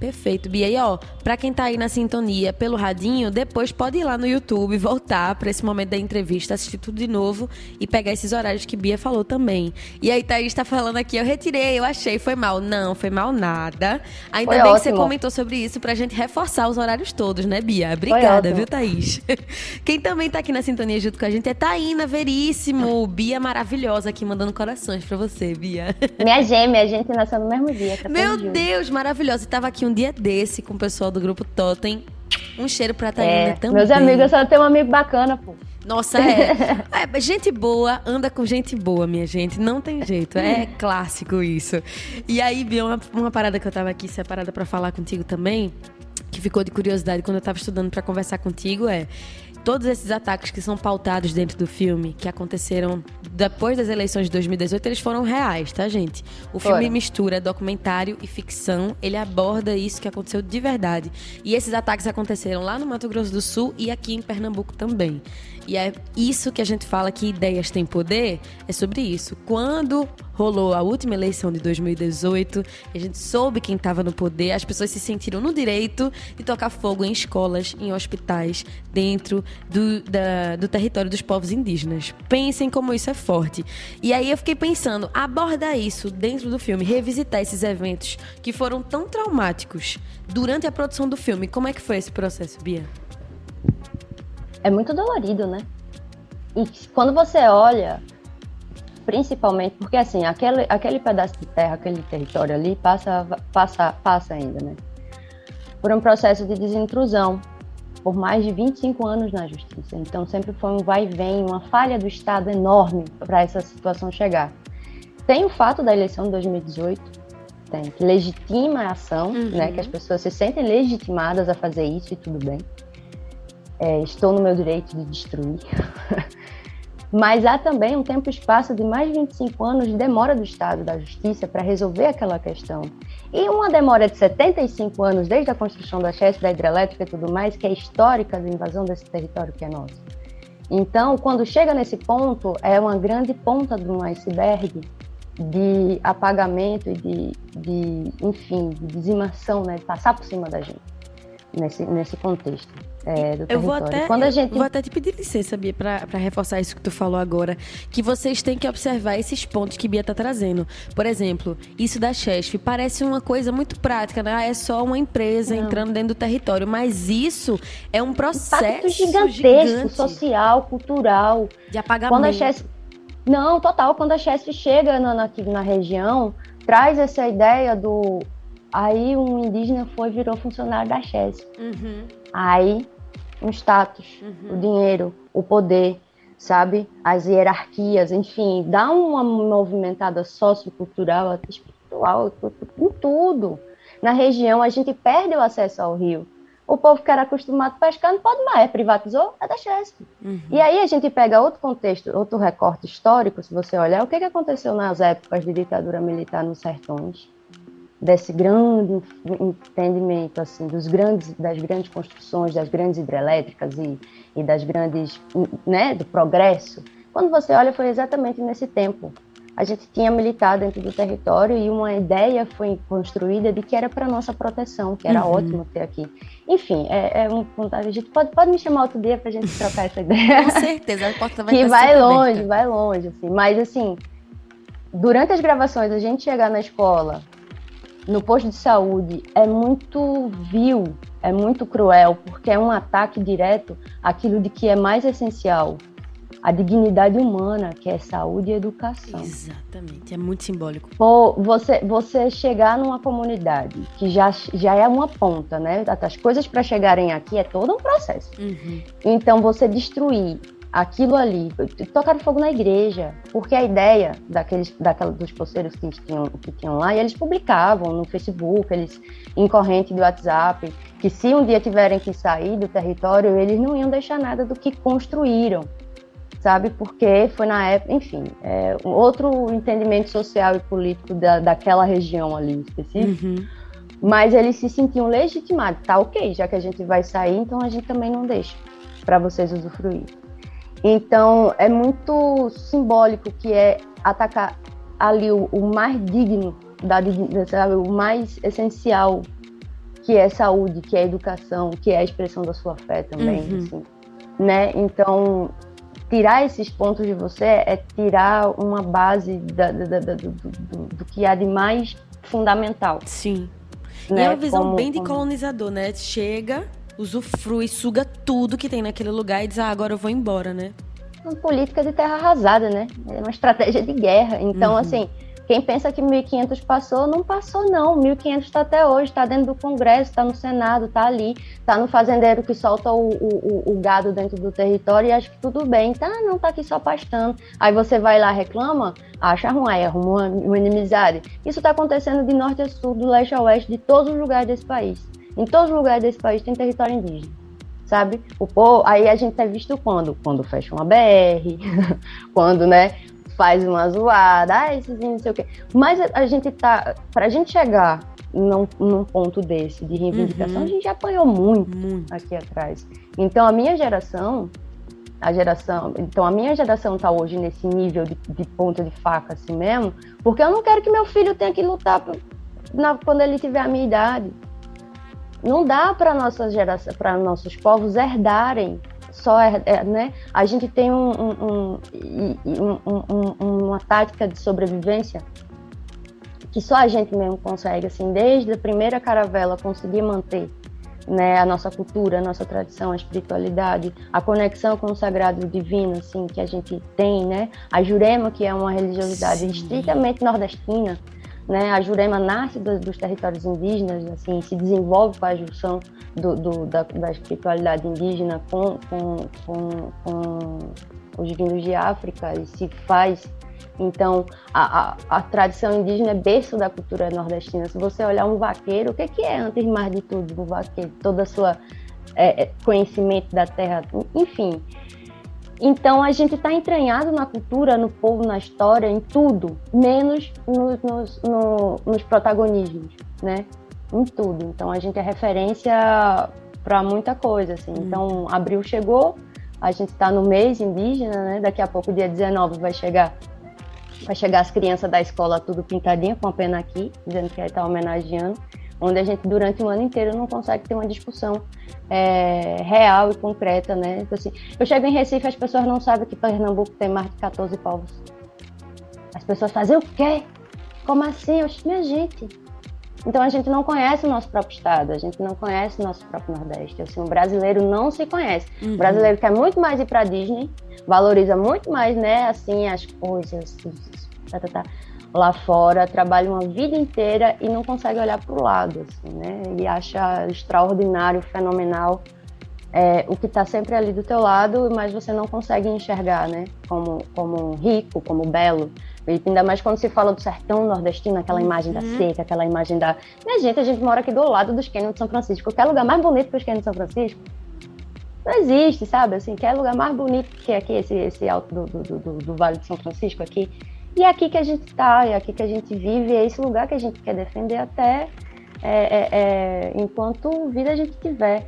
Perfeito, Bia. E ó, pra quem tá aí na sintonia pelo radinho, depois pode ir lá no YouTube, voltar pra esse momento da entrevista, assistir tudo de novo e pegar esses horários que Bia falou também. E aí, Thaís tá falando aqui, eu retirei, eu achei, foi mal. Não, foi mal nada. Ainda Foi bem que você ótimo. comentou sobre isso pra gente reforçar os horários todos, né, Bia? Obrigada, ótimo. viu, Thaís? Quem também tá aqui na sintonia junto com a gente é Taína Veríssimo. Bia maravilhosa aqui, mandando corações pra você, Bia. Minha gêmea, a gente nasceu no mesmo dia. 14 Meu julho. Deus, maravilhosa. E tava aqui um dia desse com o pessoal do grupo Totem. Um cheiro pra Taína É, também. meus amigos, eu só tenho um amigo bacana, pô. Nossa, é. é. Gente boa anda com gente boa, minha gente. Não tem jeito. É clássico isso. E aí, Bia, uma, uma parada que eu tava aqui separada pra falar contigo também, que ficou de curiosidade quando eu tava estudando pra conversar contigo, é. Todos esses ataques que são pautados dentro do filme, que aconteceram depois das eleições de 2018, eles foram reais, tá, gente? O filme Foram. mistura documentário e ficção, ele aborda isso que aconteceu de verdade. E esses ataques aconteceram lá no Mato Grosso do Sul e aqui em Pernambuco também. E é isso que a gente fala que ideias têm poder, é sobre isso. Quando rolou a última eleição de 2018, a gente soube quem estava no poder, as pessoas se sentiram no direito de tocar fogo em escolas, em hospitais, dentro do, da- do território dos povos indígenas. Pensem como isso é forte. E aí eu fiquei pensando, abordar isso dentro do filme, revisitar esses eventos que foram tão traumáticos durante a produção do filme. Como é que foi esse processo, Bia? É muito dolorido, né? E quando você olha, principalmente, porque assim, aquele, aquele pedaço de terra, aquele território ali, passa, passa, passa ainda, né? Por um processo de desintrusão, por mais de 25 anos na justiça. Então sempre foi um vai e vem, uma falha do Estado enorme para essa situação chegar. Tem o fato da eleição de 2018, tem, que legitima a ação, Uhum. né? Que as pessoas se sentem legitimadas a fazer isso e tudo bem. É, estou no meu direito de destruir. Mas há também um tempo e espaço de mais de 25 anos de demora do Estado, da Justiça, para resolver aquela questão. E uma demora de 75 anos, desde a construção da CHESP, da hidrelétrica e tudo mais, que é histórica da invasão desse território que é nosso. Então, quando chega nesse ponto, é uma grande ponta de um iceberg de apagamento e de, de enfim, de dizimação, né, de passar por cima da gente, nesse, nesse contexto é, do Eu vou até, Quando a gente vou até te pedir licença, Bia, pra reforçar isso que tu falou agora. Que vocês têm que observar esses pontos que Bia tá trazendo. Por exemplo, isso da Chesf parece uma coisa muito prática, né? Ah, É só uma empresa Não. entrando dentro do território. Mas isso é um processo impacto gigantesco, gigante social, cultural. de apagamento. Quando a Chesf... Não, total. Quando a Chesf chega na, na, aqui na região, traz essa ideia do... Aí um indígena foi virou funcionário da Chesf. Uhum, Aí, um status, uhum. o dinheiro, o poder, sabe? As hierarquias, enfim, dá uma movimentada sociocultural, espiritual, em tudo. Na região, a gente perde o acesso ao rio. O povo que era acostumado a pescar não pode mais, privatizou, é da Chesf. Uhum. E aí a gente pega outro contexto, outro recorte histórico, se você olhar, o que, que aconteceu nas épocas de ditadura militar nos sertões? Desse grande entendimento, assim, dos grandes, das grandes construções, das grandes hidrelétricas e, e das grandes, né, do progresso. Quando você olha, foi exatamente nesse tempo. A gente tinha militar dentro do território e uma ideia foi construída de que era para nossa proteção, que era Uhum. ótimo ter aqui. Enfim, é, é um. A gente pode, pode me chamar outro dia para a gente trocar essa ideia. Com certeza, a porta vai que vai longe, aberta. vai longe, assim. Mas assim, durante as gravações, a gente chegar na escola, no posto de saúde, é muito vil, é muito cruel, porque é um ataque direto àquilo de que é mais essencial, a dignidade humana, que é saúde e educação. Exatamente, é muito simbólico. Pô, você, você chegar numa comunidade que já, já é uma ponta, né? As coisas para chegarem aqui é todo um processo. Uhum. Então, você destruir aquilo ali, tocar fogo na igreja, porque a ideia daqueles, daquela, dos poceiros que tinham, que tinham lá, e eles publicavam no Facebook, eles em corrente do WhatsApp, que se um dia tiverem que sair do território, eles não iam deixar nada do que construíram, sabe? Porque foi na época, enfim, é, outro entendimento social e político da, daquela região ali específica. Uhum. Mas eles se sentiam legitimados, tá ok, já que a gente vai sair, então a gente também não deixa para vocês usufruir. Então é muito simbólico que é atacar ali o, o mais digno da sabe, o mais essencial que é saúde, que é educação, que é a expressão da sua fé também, uhum. assim, né? Então tirar esses pontos de você é tirar uma base da, da, da, do, do, do, que há de mais fundamental. Sim. Né? E é uma visão como, bem de colonizador, né? Chega, usufrui, suga tudo que tem naquele lugar e diz, ah, agora eu vou embora, né? Uma política de terra arrasada, né? É uma estratégia de guerra. Então, uhum. assim, quem pensa que 1500 passou, não passou não. 1500 está até hoje, está dentro do Congresso, está no Senado, está ali, está no fazendeiro que solta o, o, o, gado dentro do território e acha que tudo bem. Tá, não está aqui só pastando. Aí você vai lá reclama, acha ruim, aí arruma uma, uma inimizade. Isso está acontecendo de norte a sul, do leste a oeste, de todos os lugares desse país. Em todos os lugares desse país tem território indígena sabe? O povo, aí a gente é visto quando? Quando fecha uma BR, quando, né, faz uma zoada, ah, esses não sei o quê. Mas a, gente tá, pra gente chegar num, num ponto desse de reivindicação, uhum. a gente já apanhou muito, muito aqui atrás. Então a minha geração, a geração, então a minha geração tá hoje nesse nível de, de ponta de faca assim mesmo, porque eu não quero que meu filho tenha que lutar na, quando ele tiver a minha idade. Não dá para nossa geração, para nossos povos herdarem só é, né? A gente tem um, um, um, uma tática de sobrevivência que só a gente mesmo consegue, assim, desde a primeira caravela conseguir manter né, a nossa cultura, a nossa tradição, a espiritualidade, a conexão com o sagrado divino, assim, que a gente tem, né? A Jurema, que é uma religiosidade Sim. estritamente nordestina, né? A Jurema nasce do, dos territórios indígenas, assim, se desenvolve com a junção do, do, da, da, espiritualidade indígena com, com, com, com, os vindos de África e se faz. Então, a, a, a, tradição indígena é berço da cultura nordestina. Se você olhar um vaqueiro, o que, que é, antes mais de tudo, um vaqueiro? Toda a sua é, é conhecimento da terra, enfim. Então a gente está entranhado na cultura, no povo, na história, em tudo, menos nos, nos, no, nos protagonismos, né? Em tudo. Então a gente é referência para muita coisa, assim. Hum. Então abril chegou, a gente está no mês indígena, né? Daqui a pouco, dia 19, vai chegar vai chegar as crianças da escola tudo pintadinha com a pena aqui, dizendo que está homenageando onde a gente durante o ano inteiro não consegue ter uma discussão é, real e concreta, né? Então, assim, eu chego em Recife as pessoas não sabem que Pernambuco tem mais de 14 povos. As pessoas fazem o quê? Como assim? Eu, minha gente. Então a gente não conhece o nosso próprio estado, a gente não conhece o nosso próprio Nordeste. Assim, o brasileiro não se conhece. Uhum. O brasileiro quer muito mais ir para Disney, valoriza muito mais, né, assim, as coisas, tá, tá, tá lá fora, trabalha uma vida inteira e não consegue olhar para o lado, assim, né? Ele acha extraordinário, fenomenal é, o que está sempre ali do teu lado, mas você não consegue enxergar, né? Como, como rico, como belo. E ainda mais quando se fala do sertão nordestino, aquela imagem da uhum. seca, aquela imagem da... Minha gente, a gente mora aqui do lado dos cânions de São Francisco. Qualquer lugar mais bonito que os cânions de São Francisco não existe, sabe? Assim, quer lugar mais bonito que aqui, esse, esse alto do, do, do, do Vale de São Francisco aqui. E é aqui que a gente está, é aqui que a gente vive, é esse lugar que a gente quer defender até é, é, é, enquanto vida a gente tiver.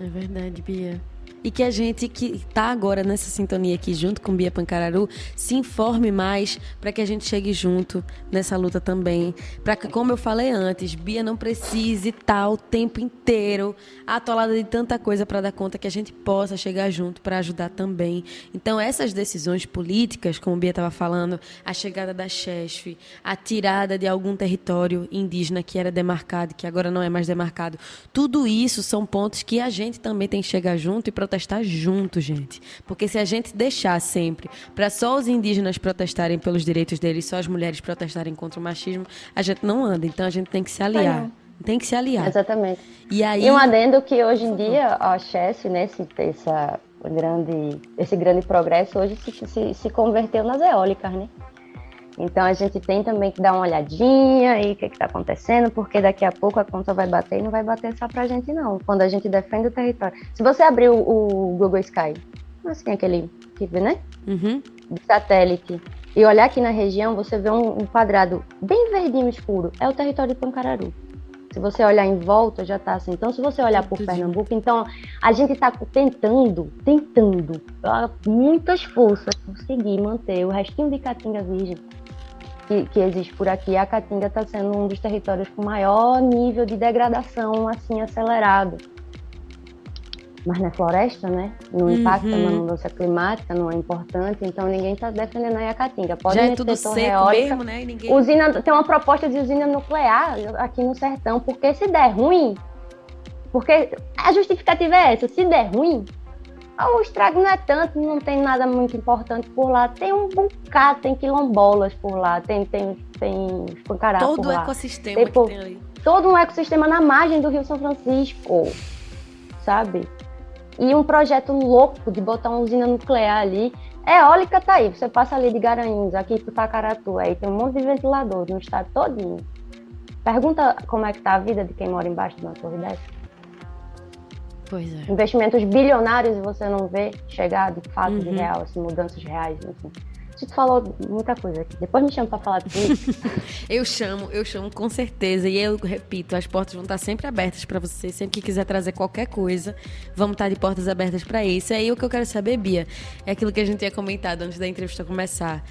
É verdade, Bia e que a gente que está agora nessa sintonia aqui junto com Bia Pancararu se informe mais para que a gente chegue junto nessa luta também. Para que, como eu falei antes, Bia não precise estar o tempo inteiro atolada de tanta coisa para dar conta que a gente possa chegar junto para ajudar também. Então, essas decisões políticas, como Bia estava falando, a chegada da chefe, a tirada de algum território indígena que era demarcado, que agora não é mais demarcado, tudo isso são pontos que a gente também tem que chegar junto e protestar junto, gente. Porque se a gente deixar sempre para só os indígenas protestarem pelos direitos deles, só as mulheres protestarem contra o machismo, a gente não anda. Então a gente tem que se aliar. Tem que se aliar. Exatamente. E, aí... e um adendo que hoje em dia a Chess, né, esse, essa grande, esse grande progresso hoje se, se, se converteu nas eólicas, né? Então a gente tem também que dar uma olhadinha e o que está acontecendo, porque daqui a pouco a conta vai bater e não vai bater só para a gente, não. Quando a gente defende o território. Se você abrir o, o Google Sky, assim, aquele que né? Uhum. De satélite. e olhar aqui na região, você vê um, um quadrado bem verdinho escuro, é o território de Pancararu. Se você olhar em volta, já está assim. Então, se você olhar por Pernambuco, então a gente está tentando, tentando, muitas forças, conseguir manter o restinho de Caatinga virgem que, que existe por aqui. A Caatinga está sendo um dos territórios com maior nível de degradação, assim, acelerado mas não é floresta, né? Não impacta uhum. na mudança climática, não é importante, então ninguém está defendendo a Iacatinga. Pode Já é tudo seco eólica, mesmo, né? Ninguém... usina, tem uma proposta de usina nuclear aqui no sertão, porque se der ruim, porque a justificativa é essa, se der ruim, o estrago não é tanto, não tem nada muito importante por lá. Tem um bocado, tem quilombolas por lá, tem, tem, tem espancará Todo por lá. Todo o ecossistema tem, que tem ali. Todo um ecossistema na margem do Rio São Francisco, sabe? E um projeto louco de botar uma usina nuclear ali. Eólica tá aí, você passa ali de Garanhuns, aqui pro Tacaratu, aí tem um monte de ventilador no estado todinho. Pergunta como é que tá a vida de quem mora embaixo de uma torre dessa. Pois é. Investimentos bilionários e você não vê chegar de fato uhum. de real, assim, mudanças reais, assim. Você falou muita coisa aqui. Depois me chama para falar tudo. eu chamo, eu chamo com certeza. E eu repito, as portas vão estar sempre abertas para você. Sempre que quiser trazer qualquer coisa, vamos estar de portas abertas para isso. E aí o que eu quero saber, Bia, é aquilo que a gente tinha comentado antes da entrevista começar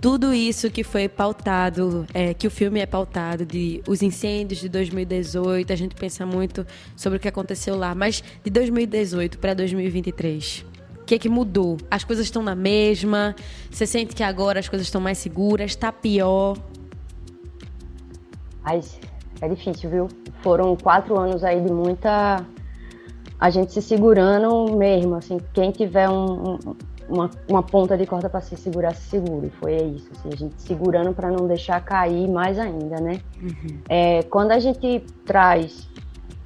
tudo isso que foi pautado, é, que o filme é pautado, de os incêndios de 2018, a gente pensa muito sobre o que aconteceu lá, mas de 2018 para 2023 que, que mudou? As coisas estão na mesma? Você sente que agora as coisas estão mais seguras? Está pior? Mas é difícil, viu? Foram quatro anos aí de muita. A gente se segurando mesmo, assim. Quem tiver um, um, uma, uma, ponta de corda para se segurar, se segure. Foi isso, assim, a gente segurando para não deixar cair mais ainda, né? Uhum. É, quando a gente traz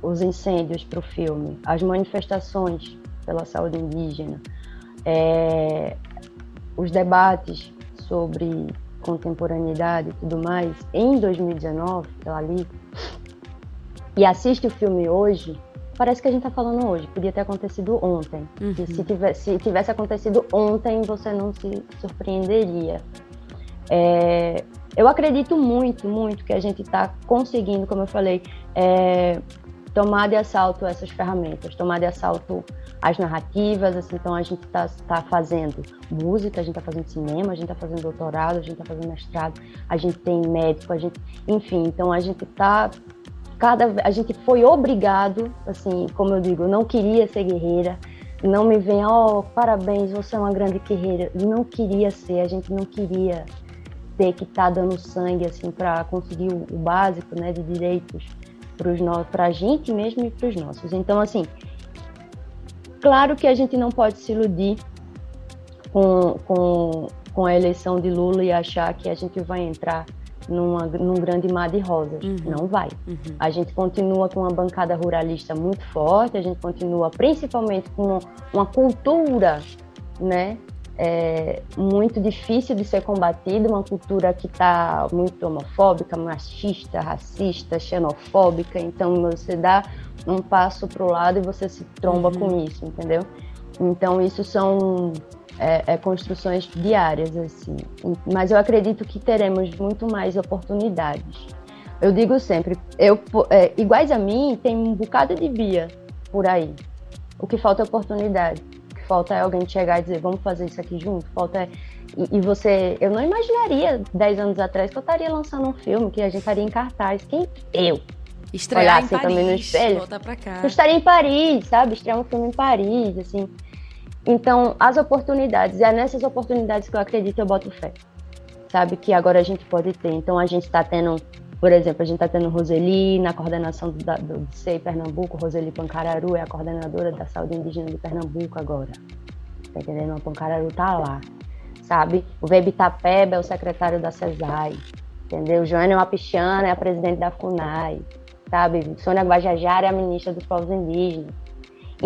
os incêndios para o filme, as manifestações pela saúde indígena, é, os debates sobre contemporaneidade e tudo mais em 2019, eu ali, e assiste o filme hoje, parece que a gente está falando hoje, podia ter acontecido ontem. Uhum. Se, tivesse, se, tivesse, acontecido ontem, você não se surpreenderia. É, eu acredito muito, muito que a gente está conseguindo, como eu falei, é, tomar de assalto essas ferramentas, tomar de assalto as narrativas, assim, então a gente está tá fazendo música, a gente está fazendo cinema, a gente está fazendo doutorado, a gente está fazendo mestrado, a gente tem médico, a gente, enfim, então a gente está cada a gente foi obrigado, assim, como eu digo, não queria ser guerreira, não me venha, oh, parabéns, você é uma grande guerreira, não queria ser, a gente não queria ter que estar tá dando sangue assim para conseguir o, o básico, né, de direitos para a gente mesmo e para os nossos. Então, assim, claro que a gente não pode se iludir com, com, com a eleição de Lula e achar que a gente vai entrar numa, num grande mar de rosas. Uhum. Não vai. Uhum. A gente continua com uma bancada ruralista muito forte, a gente continua principalmente com uma cultura né, é, muito difícil de ser combatida, uma cultura que está muito homofóbica, machista, racista, xenofóbica. Então você dá um passo para o lado e você se tromba uhum. com isso, entendeu? Então isso são é, é, construções diárias assim. Mas eu acredito que teremos muito mais oportunidades. Eu digo sempre, eu é, iguais a mim tem um bocado de via por aí. O que falta é oportunidade falta é alguém chegar e dizer, vamos fazer isso aqui junto, falta é... e, e, você, eu não imaginaria 10 anos atrás que eu estaria lançando um filme, que a gente estaria em cartaz, quem? Eu. Estrear Olhar, assim, em Paris, também no espelho. voltar pra cá. Eu estaria em Paris, sabe? Estrear um filme em Paris, assim. Então, as oportunidades, é nessas oportunidades que eu acredito, eu boto fé. Sabe? Que agora a gente pode ter. Então, a gente está tendo por exemplo, a gente está tendo Roseli na coordenação do, do CEI Pernambuco, Roseli Pancararu é a coordenadora da saúde indígena de Pernambuco agora. Tá entendendo? A Pancararu tá lá, sabe? O Weber Itapeba é o secretário da CESAI, entendeu? Joana Wapichana é a presidente da FUNAI, sabe? Sônia Guajajara é a ministra dos povos indígenas.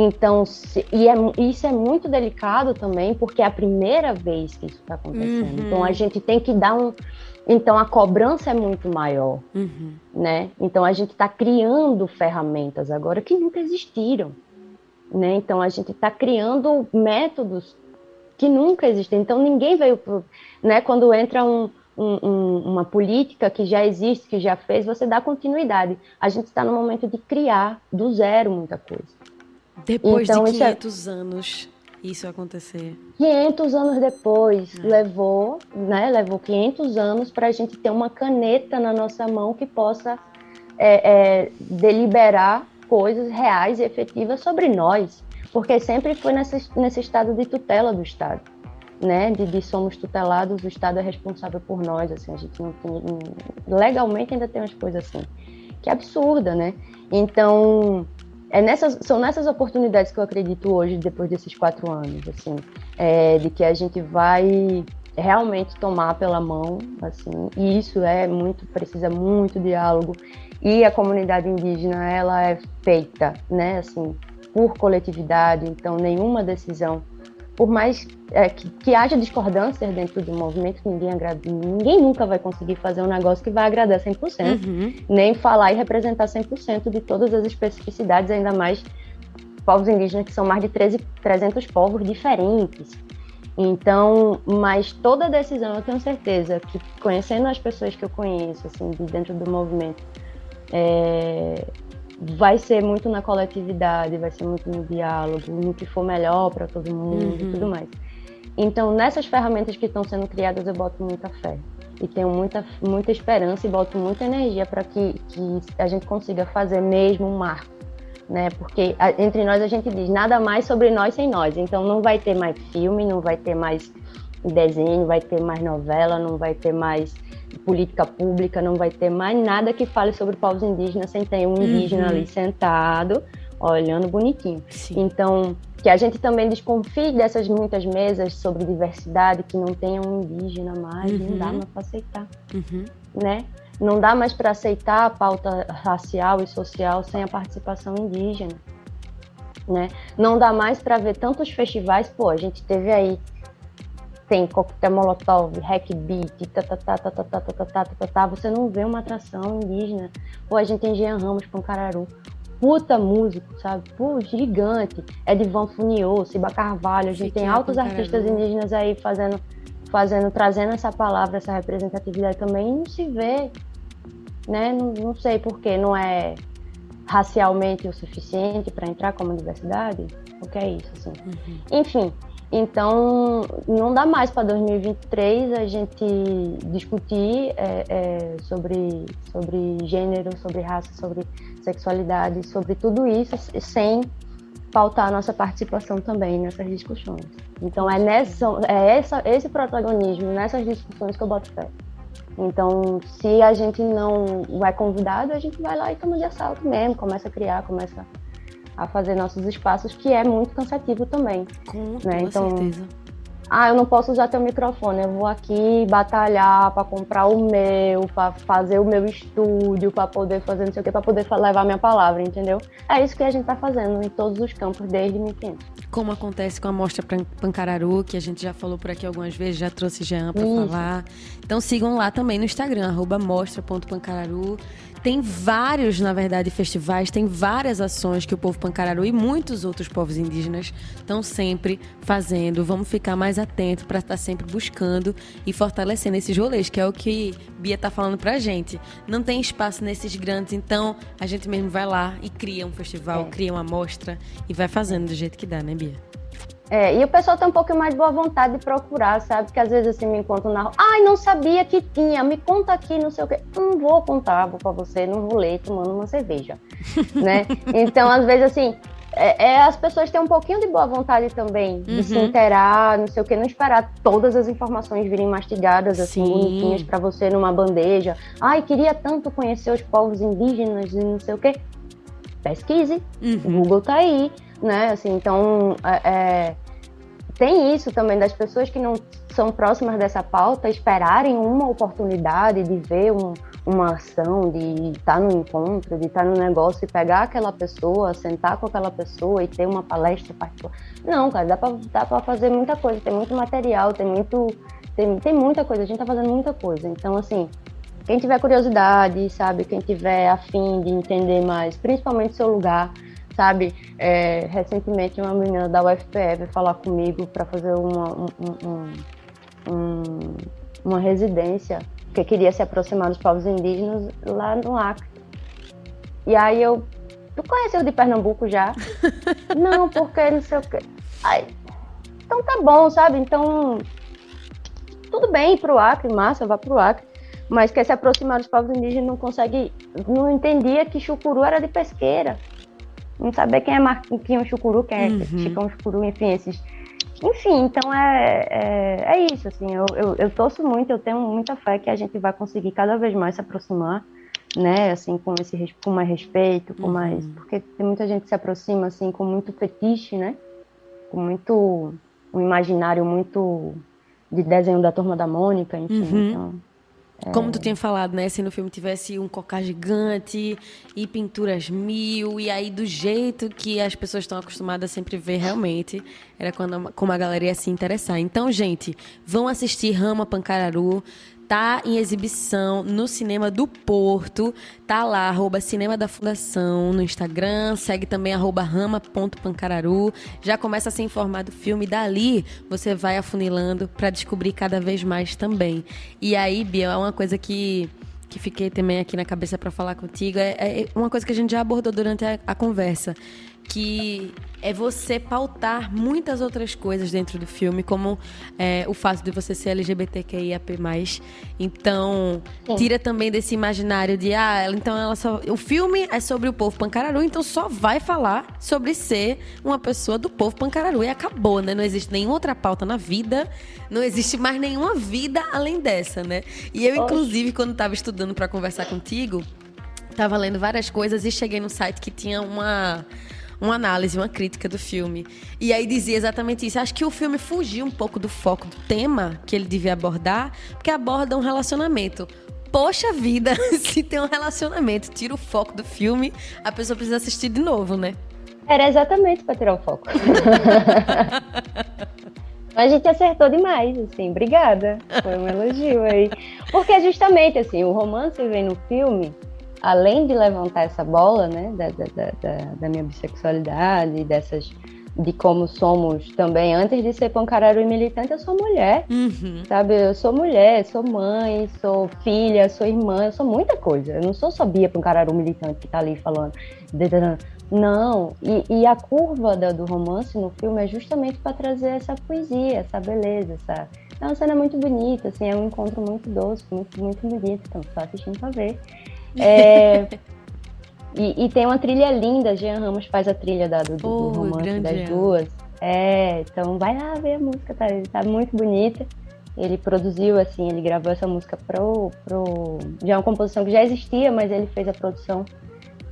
Então, se, e é, isso é muito delicado também, porque é a primeira vez que isso está acontecendo. Uhum. Então, a gente tem que dar um, então a cobrança é muito maior, uhum. né? Então a gente está criando ferramentas agora que nunca existiram, né? Então a gente está criando métodos que nunca existem. Então ninguém veio, né? Quando entra um, um, uma política que já existe, que já fez, você dá continuidade. A gente está no momento de criar do zero muita coisa. Depois então, de 500 é... anos isso acontecer? 500 anos depois, é. levou, né, levou 500 anos para a gente ter uma caneta na nossa mão que possa é, é, deliberar coisas reais e efetivas sobre nós, porque sempre foi nesse, nesse estado de tutela do Estado, né, de, de somos tutelados, o Estado é responsável por nós, assim, a gente não tem, legalmente ainda tem umas coisas assim, que é absurda, né, então é nessas, são nessas oportunidades que eu acredito hoje, depois desses quatro anos, assim, é, de que a gente vai realmente tomar pela mão, assim, e isso é muito, precisa muito diálogo, e a comunidade indígena, ela é feita, né, assim, por coletividade, então nenhuma decisão por mais é, que, que, haja discordâncias dentro do movimento, ninguém, agrada, ninguém nunca vai conseguir fazer um negócio que vai agradar 100%, uhum. nem falar e representar 100% de todas as especificidades, ainda mais povos indígenas, que são mais de 13, 300 povos diferentes. Então, mas toda decisão, eu tenho certeza que conhecendo as pessoas que eu conheço, assim, de dentro do movimento, é, vai ser muito na coletividade, vai ser muito no diálogo, no que for melhor para todo mundo uhum. e tudo mais. Então, nessas ferramentas que estão sendo criadas, eu boto muita fé. E tenho muita, muita esperança e boto muita energia para que, que a gente consiga fazer mesmo um marco. Né? Porque a, entre nós a gente diz nada mais sobre nós sem nós. Então, não vai ter mais filme, não vai ter mais desenho, vai ter mais novela, não vai ter mais política pública, não vai ter mais nada que fale sobre povos indígenas sem ter um indígena uhum. ali sentado, olhando bonitinho. Sim. Então, que a gente também desconfie dessas muitas mesas sobre diversidade, que não tenha um indígena mais, uhum. não dá uhum. mais para aceitar, uhum. né? Não dá mais para aceitar a pauta racial e social sem a participação indígena, né? Não dá mais para ver tantos festivais, pô, a gente teve aí tem coquetel molotov, hackbeat, você não vê uma atração indígena. ou a gente tem Jean Ramos Pancararu, puta músico, sabe? Pô, gigante. Edivan Funiô, Ciba Carvalho, a gente tem altos artistas indígenas aí fazendo, fazendo, trazendo essa palavra, essa representatividade também, e não se vê, né? Não, não sei porquê, não é racialmente o suficiente para entrar como diversidade? O que é isso, assim? Uhum. Enfim, então, não dá mais para 2023 a gente discutir é, é, sobre, sobre gênero, sobre raça, sobre sexualidade, sobre tudo isso, sem pautar a nossa participação também nessas discussões. Então, é, nessa, é essa, esse protagonismo nessas discussões que eu boto fé. Então, se a gente não é convidado, a gente vai lá e toma de assalto mesmo, começa a criar, começa a a fazer nossos espaços, que é muito cansativo também. Com né? então, certeza. Ah, eu não posso usar teu microfone, eu vou aqui batalhar para comprar o meu, para fazer o meu estúdio, para poder fazer não sei o que, para poder levar minha palavra, entendeu? É isso que a gente está fazendo em todos os campos desde 1500. Como acontece com a Mostra Pancararu, que a gente já falou por aqui algumas vezes, já trouxe Jean para falar. Então sigam lá também no Instagram, mostra.pancararu. Tem vários, na verdade, festivais, tem várias ações que o povo pancararu e muitos outros povos indígenas estão sempre fazendo. Vamos ficar mais atentos para estar tá sempre buscando e fortalecendo esses rolês, que é o que Bia está falando pra gente. Não tem espaço nesses grandes, então a gente mesmo vai lá e cria um festival, é. cria uma mostra e vai fazendo do jeito que dá, né, Bia? É, e o pessoal tem um pouco mais boa vontade de procurar, sabe? Porque às vezes assim me encontro na rua, ai, não sabia que tinha, me conta aqui, não sei o quê. Não vou contar, vou pra você, não vou ler tomando uma cerveja, né? Então, às vezes assim, é, é, as pessoas têm um pouquinho de boa vontade também de uhum. se inteirar, não sei o que, não esperar todas as informações virem mastigadas, assim, Sim. bonitinhas para você numa bandeja. Ai, queria tanto conhecer os povos indígenas e não sei o que. Pesquise, uhum. o Google tá aí né? Assim, então, é, é, tem isso também das pessoas que não são próximas dessa pauta esperarem uma oportunidade de ver um, uma ação, de estar tá no encontro, de estar tá no negócio e pegar aquela pessoa, sentar com aquela pessoa e ter uma palestra particular. Não, cara, dá para fazer muita coisa, tem muito material, tem muito. Tem, tem muita coisa, a gente tá fazendo muita coisa. Então, assim, quem tiver curiosidade, sabe, quem tiver afim de entender mais, principalmente seu lugar, sabe? É, recentemente uma menina da UFPE veio falar comigo para fazer uma, um, um, um, uma residência, que queria se aproximar dos povos indígenas lá no Acre. E aí eu, tu conheceu de Pernambuco já? não, porque não sei o quê. Aí, então tá bom, sabe? Então, tudo bem ir pro Acre, massa, vá pro Acre mas quer se aproximar dos povos indígenas não consegue, não entendia que chucuru era de pesqueira. Não sabia quem é Marquinhos Chucuru, quem é uhum. Chicão Chucuru, enfim, esses. Enfim, então é, é, é isso, assim, eu, eu, eu, torço muito, eu tenho muita fé que a gente vai conseguir cada vez mais se aproximar, né, assim, com, esse, com mais respeito, com uhum. mais... Porque tem muita gente que se aproxima, assim, com muito fetiche, né, com muito... um imaginário muito de desenho da Turma da Mônica, enfim, uhum. então... Como tu tinha falado, né? Se no filme tivesse um cocá gigante e pinturas mil, e aí do jeito que as pessoas estão acostumadas a sempre ver, realmente, era quando, como a galera ia se interessar. Então, gente, vão assistir Rama Pancararu tá em exibição no Cinema do Porto. Tá lá, arroba Cinema da Fundação no Instagram. Segue também arroba rama.pancararu. Já começa a se informar do filme. Dali você vai afunilando para descobrir cada vez mais também. E aí, Bia, é uma coisa que que fiquei também aqui na cabeça para falar contigo é, é, uma coisa que a gente já abordou durante a, a conversa que é você pautar muitas outras coisas dentro do filme, como é, o fato de você ser LGBTQIAP+. Então, Sim. tira também desse imaginário de, ah, então ela só... O filme é sobre o povo pancararu, então só vai falar sobre ser uma pessoa do povo pancararu. E acabou, né? Não existe nenhuma outra pauta na vida, não existe mais nenhuma vida além dessa, né? E eu, inclusive, quando estava estudando para conversar contigo, estava lendo várias coisas e cheguei no site que tinha uma uma análise, uma crítica do filme. E aí dizia exatamente isso. Acho que o filme fugiu um pouco do foco do tema que ele devia abordar, porque aborda um relacionamento. Poxa vida, se tem um relacionamento, tira o foco do filme, a pessoa precisa assistir de novo, né? Era exatamente para tirar o foco. A gente acertou demais, assim, obrigada. Foi um elogio aí. Porque justamente, assim, o romance vem no filme além de levantar essa bola, né, da, da, da, da minha bissexualidade, dessas de como somos também, antes de ser pancararu e militante, eu sou mulher, uhum. sabe? Eu sou mulher, sou mãe, sou filha, sou irmã, eu sou muita coisa. Eu não sou só Bia pancararu militante que tá ali falando. Não, e, e a curva do, do romance no filme é justamente para trazer essa poesia, essa beleza, essa... É uma cena muito bonita, assim, é um encontro muito doce, muito, muito bonito, então só assistindo pra ver. É, e, e, tem uma trilha linda, Jean Ramos faz a trilha da, do, do, oh, do romance das duas. É, então vai lá ver a música, tá, tá muito bonita. Ele produziu, assim, ele gravou essa música pro, pro. Já é uma composição que já existia, mas ele fez a produção,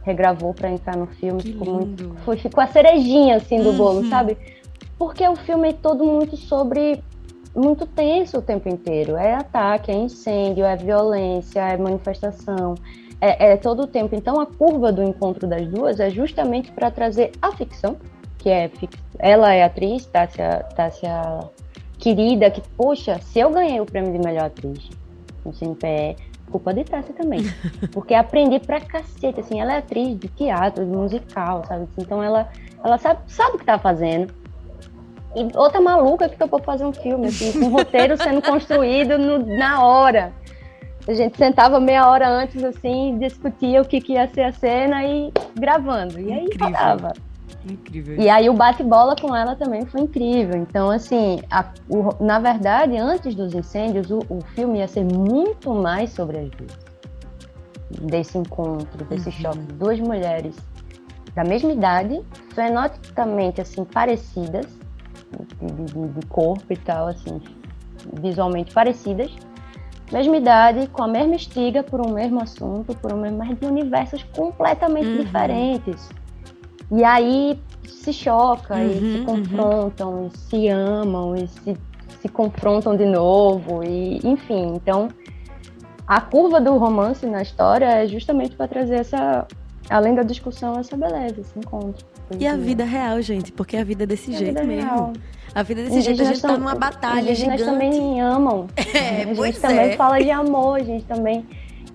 regravou para entrar no filme. Que ficou lindo. muito. Foi, ficou a cerejinha, assim, do uhum. bolo, sabe? Porque o filme é todo muito sobre muito tenso o tempo inteiro. É ataque, é incêndio, é violência, é manifestação, é, é todo o tempo. Então a curva do encontro das duas é justamente para trazer a ficção, que é ela é atriz, Tássia, Tássia querida, que, poxa, se eu ganhei o prêmio de melhor atriz no CNPE, culpa de Tássia também. Porque aprendi pra cacete, assim, ela é atriz de teatro, de musical, sabe? Então ela, ela sabe, sabe o que tá fazendo. E outra maluca que topou fazer um filme, assim, com um roteiro sendo construído no, na hora. A gente sentava meia hora antes, assim, discutia o que, que ia ser a cena e gravando. E aí rodava. Incrível. E aí o bate-bola com ela também foi incrível. Então, assim, a, o, na verdade, antes dos incêndios, o, o, filme ia ser muito mais sobre as duas. Desse encontro, desse uhum. choque. Duas mulheres da mesma idade, fenotipicamente, assim, parecidas, de, de, de corpo e tal, assim, visualmente parecidas, mesma idade, com a mesma estiga por um mesmo assunto, por um mesmo, mas de universos completamente uhum. diferentes. E aí se choca uhum, e se uhum. confrontam, uhum. e se amam e se, se confrontam de novo, e enfim, então a curva do romance na história é justamente para trazer essa, além da discussão, essa beleza, esse encontro. E a vida real, gente, porque a vida é desse jeito mesmo. Real. A vida é desse jeito, a gente tá numa batalha gigante. Indígenas também amam. É, a gente também é. fala de amor, a gente também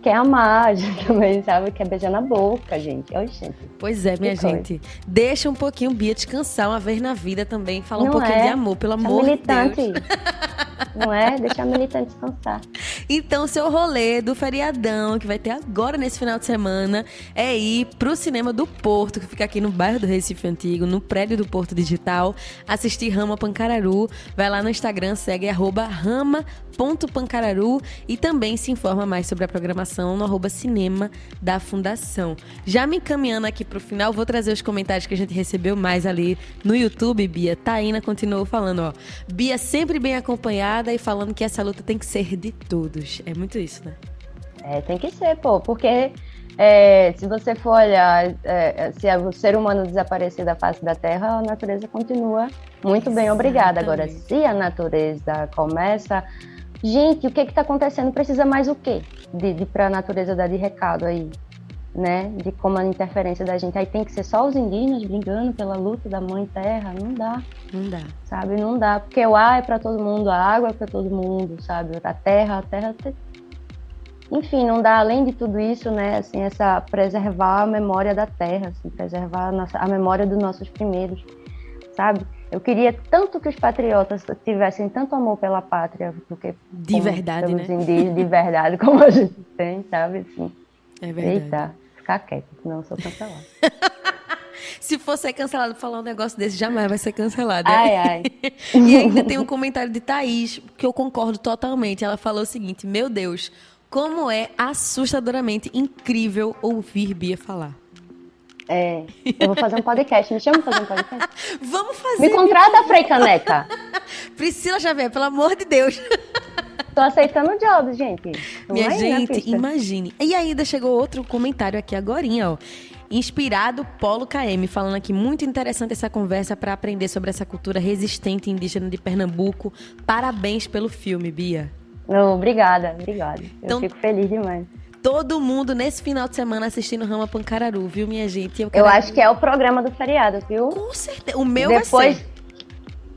quer amar, a gente também, sabe? Quer beijar na boca, gente. Oi, gente. Pois é, minha gente. Deixa um pouquinho Bia descansar uma vez na vida também. Fala um Não pouquinho é? de amor, pelo amor de militante. Deus. Não é? Deixa a militante descansar. Então, seu rolê do feriadão, que vai ter agora nesse final de semana, é ir pro cinema do Porto, que fica aqui no bairro do Recife Antigo, no prédio do Porto Digital, assistir Rama Pancararu. Vai lá no Instagram, segue arroba rama.pancararu e também se informa mais sobre a programação no arroba cinema da Fundação. Já me encaminhando aqui pro final, vou trazer os comentários que a gente recebeu mais ali no YouTube, Bia. Taína continuou falando, ó. Bia sempre bem acompanhada e falando que essa luta tem que ser de todos. É muito isso, né? É, tem que ser, pô, porque é, se você for olhar, é, se o ser humano desaparecer da face da Terra, a natureza continua muito bem, obrigada. Agora, se a natureza começa. Gente, o que está acontecendo? Precisa mais o quê? De, de para a natureza dar de recado aí, né? De como a interferência da gente. Aí tem que ser só os indígenas brigando pela luta da mãe terra? Não dá Não dá. sabe? Não dá, porque o ar é para todo mundo, a água é para todo mundo, sabe? A terra, a terra. te- Enfim, não dá além de tudo isso, né? Assim, essa preservar a memória da terra, assim, preservar a, nossa, a memória dos nossos primeiros, sabe? Eu queria tanto que os patriotas tivessem tanto amor pela pátria, porque De verdade, né? indígenas, de verdade, como a gente tem, sabe? Assim, É verdade. eita, ficar quieto, senão eu sou cancelada. Se for ser cancelado falar um negócio desse, jamais vai ser cancelado. Ai, ai. e ainda tem um comentário de Thaís, que eu concordo totalmente. Ela falou o seguinte: Meu Deus, como é assustadoramente incrível ouvir Bia falar. É, eu vou fazer um podcast, me chama pra fazer um podcast. Vamos fazer. Me contrata, Frei Caneca. Priscila Xavier, pelo amor de Deus. Tô aceitando jobs, gente. Tô Minha gente, imagine. E ainda chegou outro comentário aqui agorinha, ó. Inspirado Polo KM, falando aqui, muito interessante essa conversa para aprender sobre essa cultura resistente indígena de Pernambuco. Parabéns pelo filme, Bia. Não, obrigada, obrigada. Então- Eu fico feliz demais. Todo mundo nesse final de semana assistindo Rama Pancararu, viu, minha gente? Eu quero- acho que é o programa do feriado, viu? Com certeza. O meu vai depois, ser.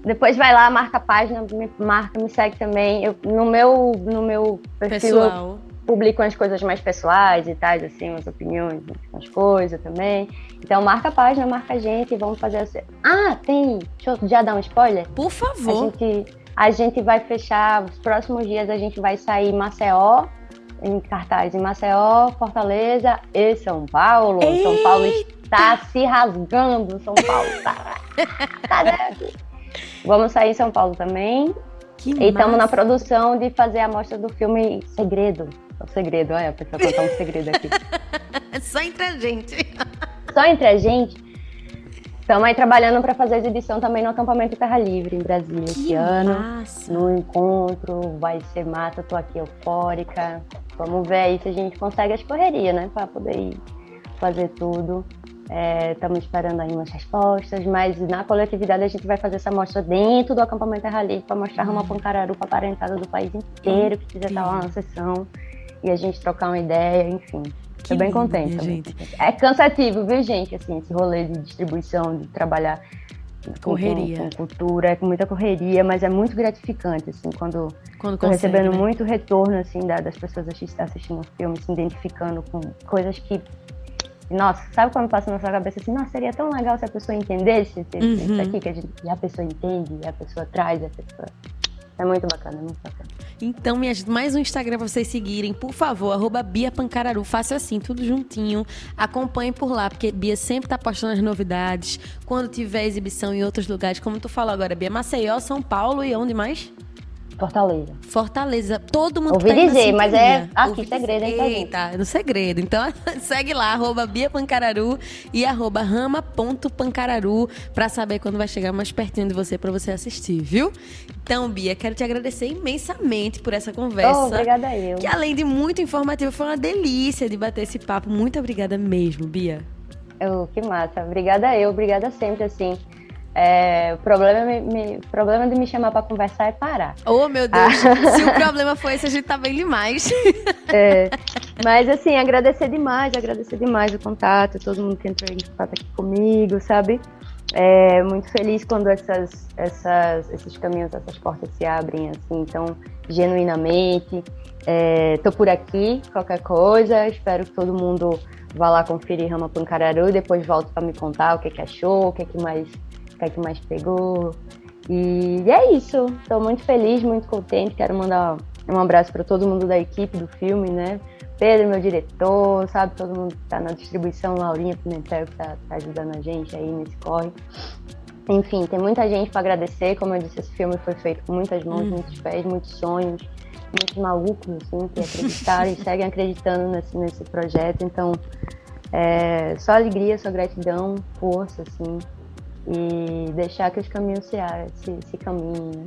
depois vai lá, marca a página, me marca, me segue também. Eu, no meu, no meu perfil eu Pessoal. publico as coisas mais pessoais e tais, assim, as opiniões, as coisas também. Então marca a página, marca a gente e vamos fazer assim. Ah, tem. Deixa eu já dar um spoiler. Por A favor. gente, a gente vai fechar, os próximos dias a gente vai sair Maceió, em cartaz em Maceió, Fortaleza e São Paulo. São Paulo está se rasgando, São Paulo tá. Cadê? Vamos sair em São Paulo também. Que E estamos na produção de fazer a mostra do filme Segredo. O segredo, olha, a pessoa contar um segredo aqui. Só entre a gente. Só entre a gente. Estamos aí trabalhando para fazer a exibição também no acampamento Terra Livre em Brasília esse Que ano. massa. no encontro, vai ser massa, tô aqui eufórica. Vamos ver aí se a gente consegue as correrias, né? Pra poder fazer tudo. Estamos esperando aí umas respostas, mas na coletividade a gente vai fazer essa mostra dentro do acampamento Terra para mostrar uma pancararu para a parentada do país inteiro que quiser estar lá na sessão e a gente trocar uma ideia, enfim. Tô bem lindo, contente. gente. É cansativo, viu, gente? Assim, esse rolê de distribuição, de trabalhar Correria. Com, com cultura, é com muita correria, mas é muito gratificante, assim, quando Quando consegue, recebendo né? muito retorno, assim, da- das pessoas assis- assistindo o filme, se identificando com coisas que. Nossa, sabe quando passa na sua cabeça assim, nossa, seria tão legal se a pessoa entendesse esse- isso Uhum. aqui, que a, gente, a pessoa entende, e a pessoa traz, a pessoa. É muito bacana, é muito bacana. Então, minha mais um Instagram pra vocês seguirem, por favor, arroba Bia Pancararu. Faça assim, tudo juntinho. Acompanhe por lá, porque Bia sempre tá postando as novidades. Quando tiver exibição em outros lugares, como tu falou agora, Bia, Maceió, São Paulo e onde mais? Fortaleza. Fortaleza. Todo mundo Ouvi tá dizer, mas é aqui, Ouvi segredo, hein, tá. Eita, é no segredo. Então, segue lá, arroba Bia Pancararu e arroba rama.pancararu pra saber quando vai chegar mais pertinho de você pra você assistir, viu? Então, Bia, quero te agradecer imensamente por essa conversa. Oh, obrigada eu. Que além de muito informativo, foi uma delícia de bater esse papo. Muito obrigada mesmo, Bia. Oh, que massa. Obrigada eu, obrigada sempre, assim. É, o, problema, me- me- problema de me chamar pra conversar é parar. Oh, meu Deus. Ah. Se o problema foi esse, a gente tá bem demais. É, mas assim, agradecer demais, agradecer demais o contato, todo mundo que entrou em contato aqui comigo, sabe? é, muito feliz quando essas, essas, esses caminhos, essas portas se abrem, assim, então, genuinamente. Estou é, por aqui, qualquer coisa, espero que todo mundo vá lá conferir Rama Pancararu e depois volte para me contar o que, que achou, o que, que mais o que, que mais pegou. E é isso, estou muito feliz, muito contente, quero mandar um abraço para todo mundo da equipe do filme, né? Pedro, meu diretor, sabe? Todo mundo que está na distribuição, Laurinha Pimentel, que está tá ajudando a gente aí nesse corre. Enfim, tem muita gente para agradecer. Como eu disse, esse filme foi feito com muitas mãos, hum. muitos pés, muitos sonhos, muitos malucos, assim, que acreditaram e seguem acreditando nesse, nesse projeto. Então, é, só alegria, só gratidão, força, assim, e deixar que os caminhos se, se, se caminhem.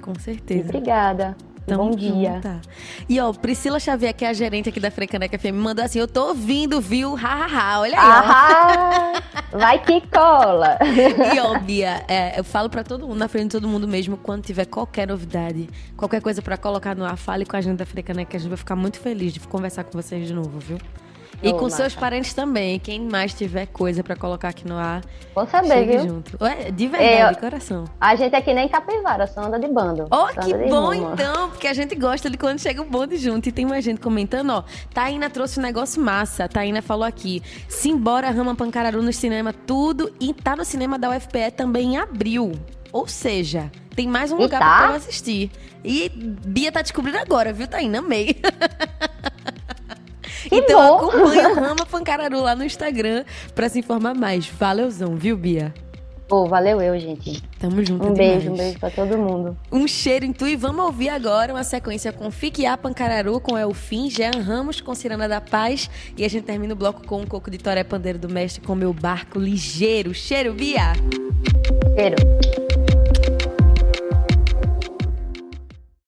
Com certeza. E obrigada. Tamo Bom dia. Junta. E ó, Priscila Xavier, que é a gerente aqui da Frecaneca FM, mandou assim: Eu tô ouvindo, viu? Hahaha, olha aí. Ah, vai que cola. E ó, Bia, é, eu falo pra todo mundo, na frente de todo mundo mesmo, quando tiver qualquer novidade, qualquer coisa pra colocar no ar, fale com a gente da Frecaneca, que a gente vai ficar muito feliz de conversar com vocês de novo, viu? E com seus parentes também. Quem mais tiver coisa para colocar aqui no ar. Vou saber, viu? junto. Ué, de verdade, de coração. A gente aqui nem capivara, só anda de bando. Oh, que bom então, porque a gente gosta de quando chega o bonde junto. E tem mais gente comentando, ó. Taína trouxe um negócio massa. Taína falou aqui. Simbora, Rama Pancararu no cinema, tudo. E tá no cinema da UFPE também em abril. Ou seja, tem mais um lugar tá? pra eu assistir. E Bia tá descobrindo agora, viu, Taína? Amei. Que então bom. acompanha o Rama Pancararu lá no Instagram pra se informar mais. Valeuzão, viu, Bia? Pô, oh, valeu eu, gente. Tamo junto. Um demais. beijo, um beijo pra todo mundo. Um cheiro em tu e vamos ouvir agora uma sequência com Fique Pancararu, com Elfim, Jean Ramos com Cirana da Paz e a gente termina o bloco com um coco de Toré Pandeiro do Mestre com Meu Barco Ligeiro. Cheiro, Bia! Cheiro.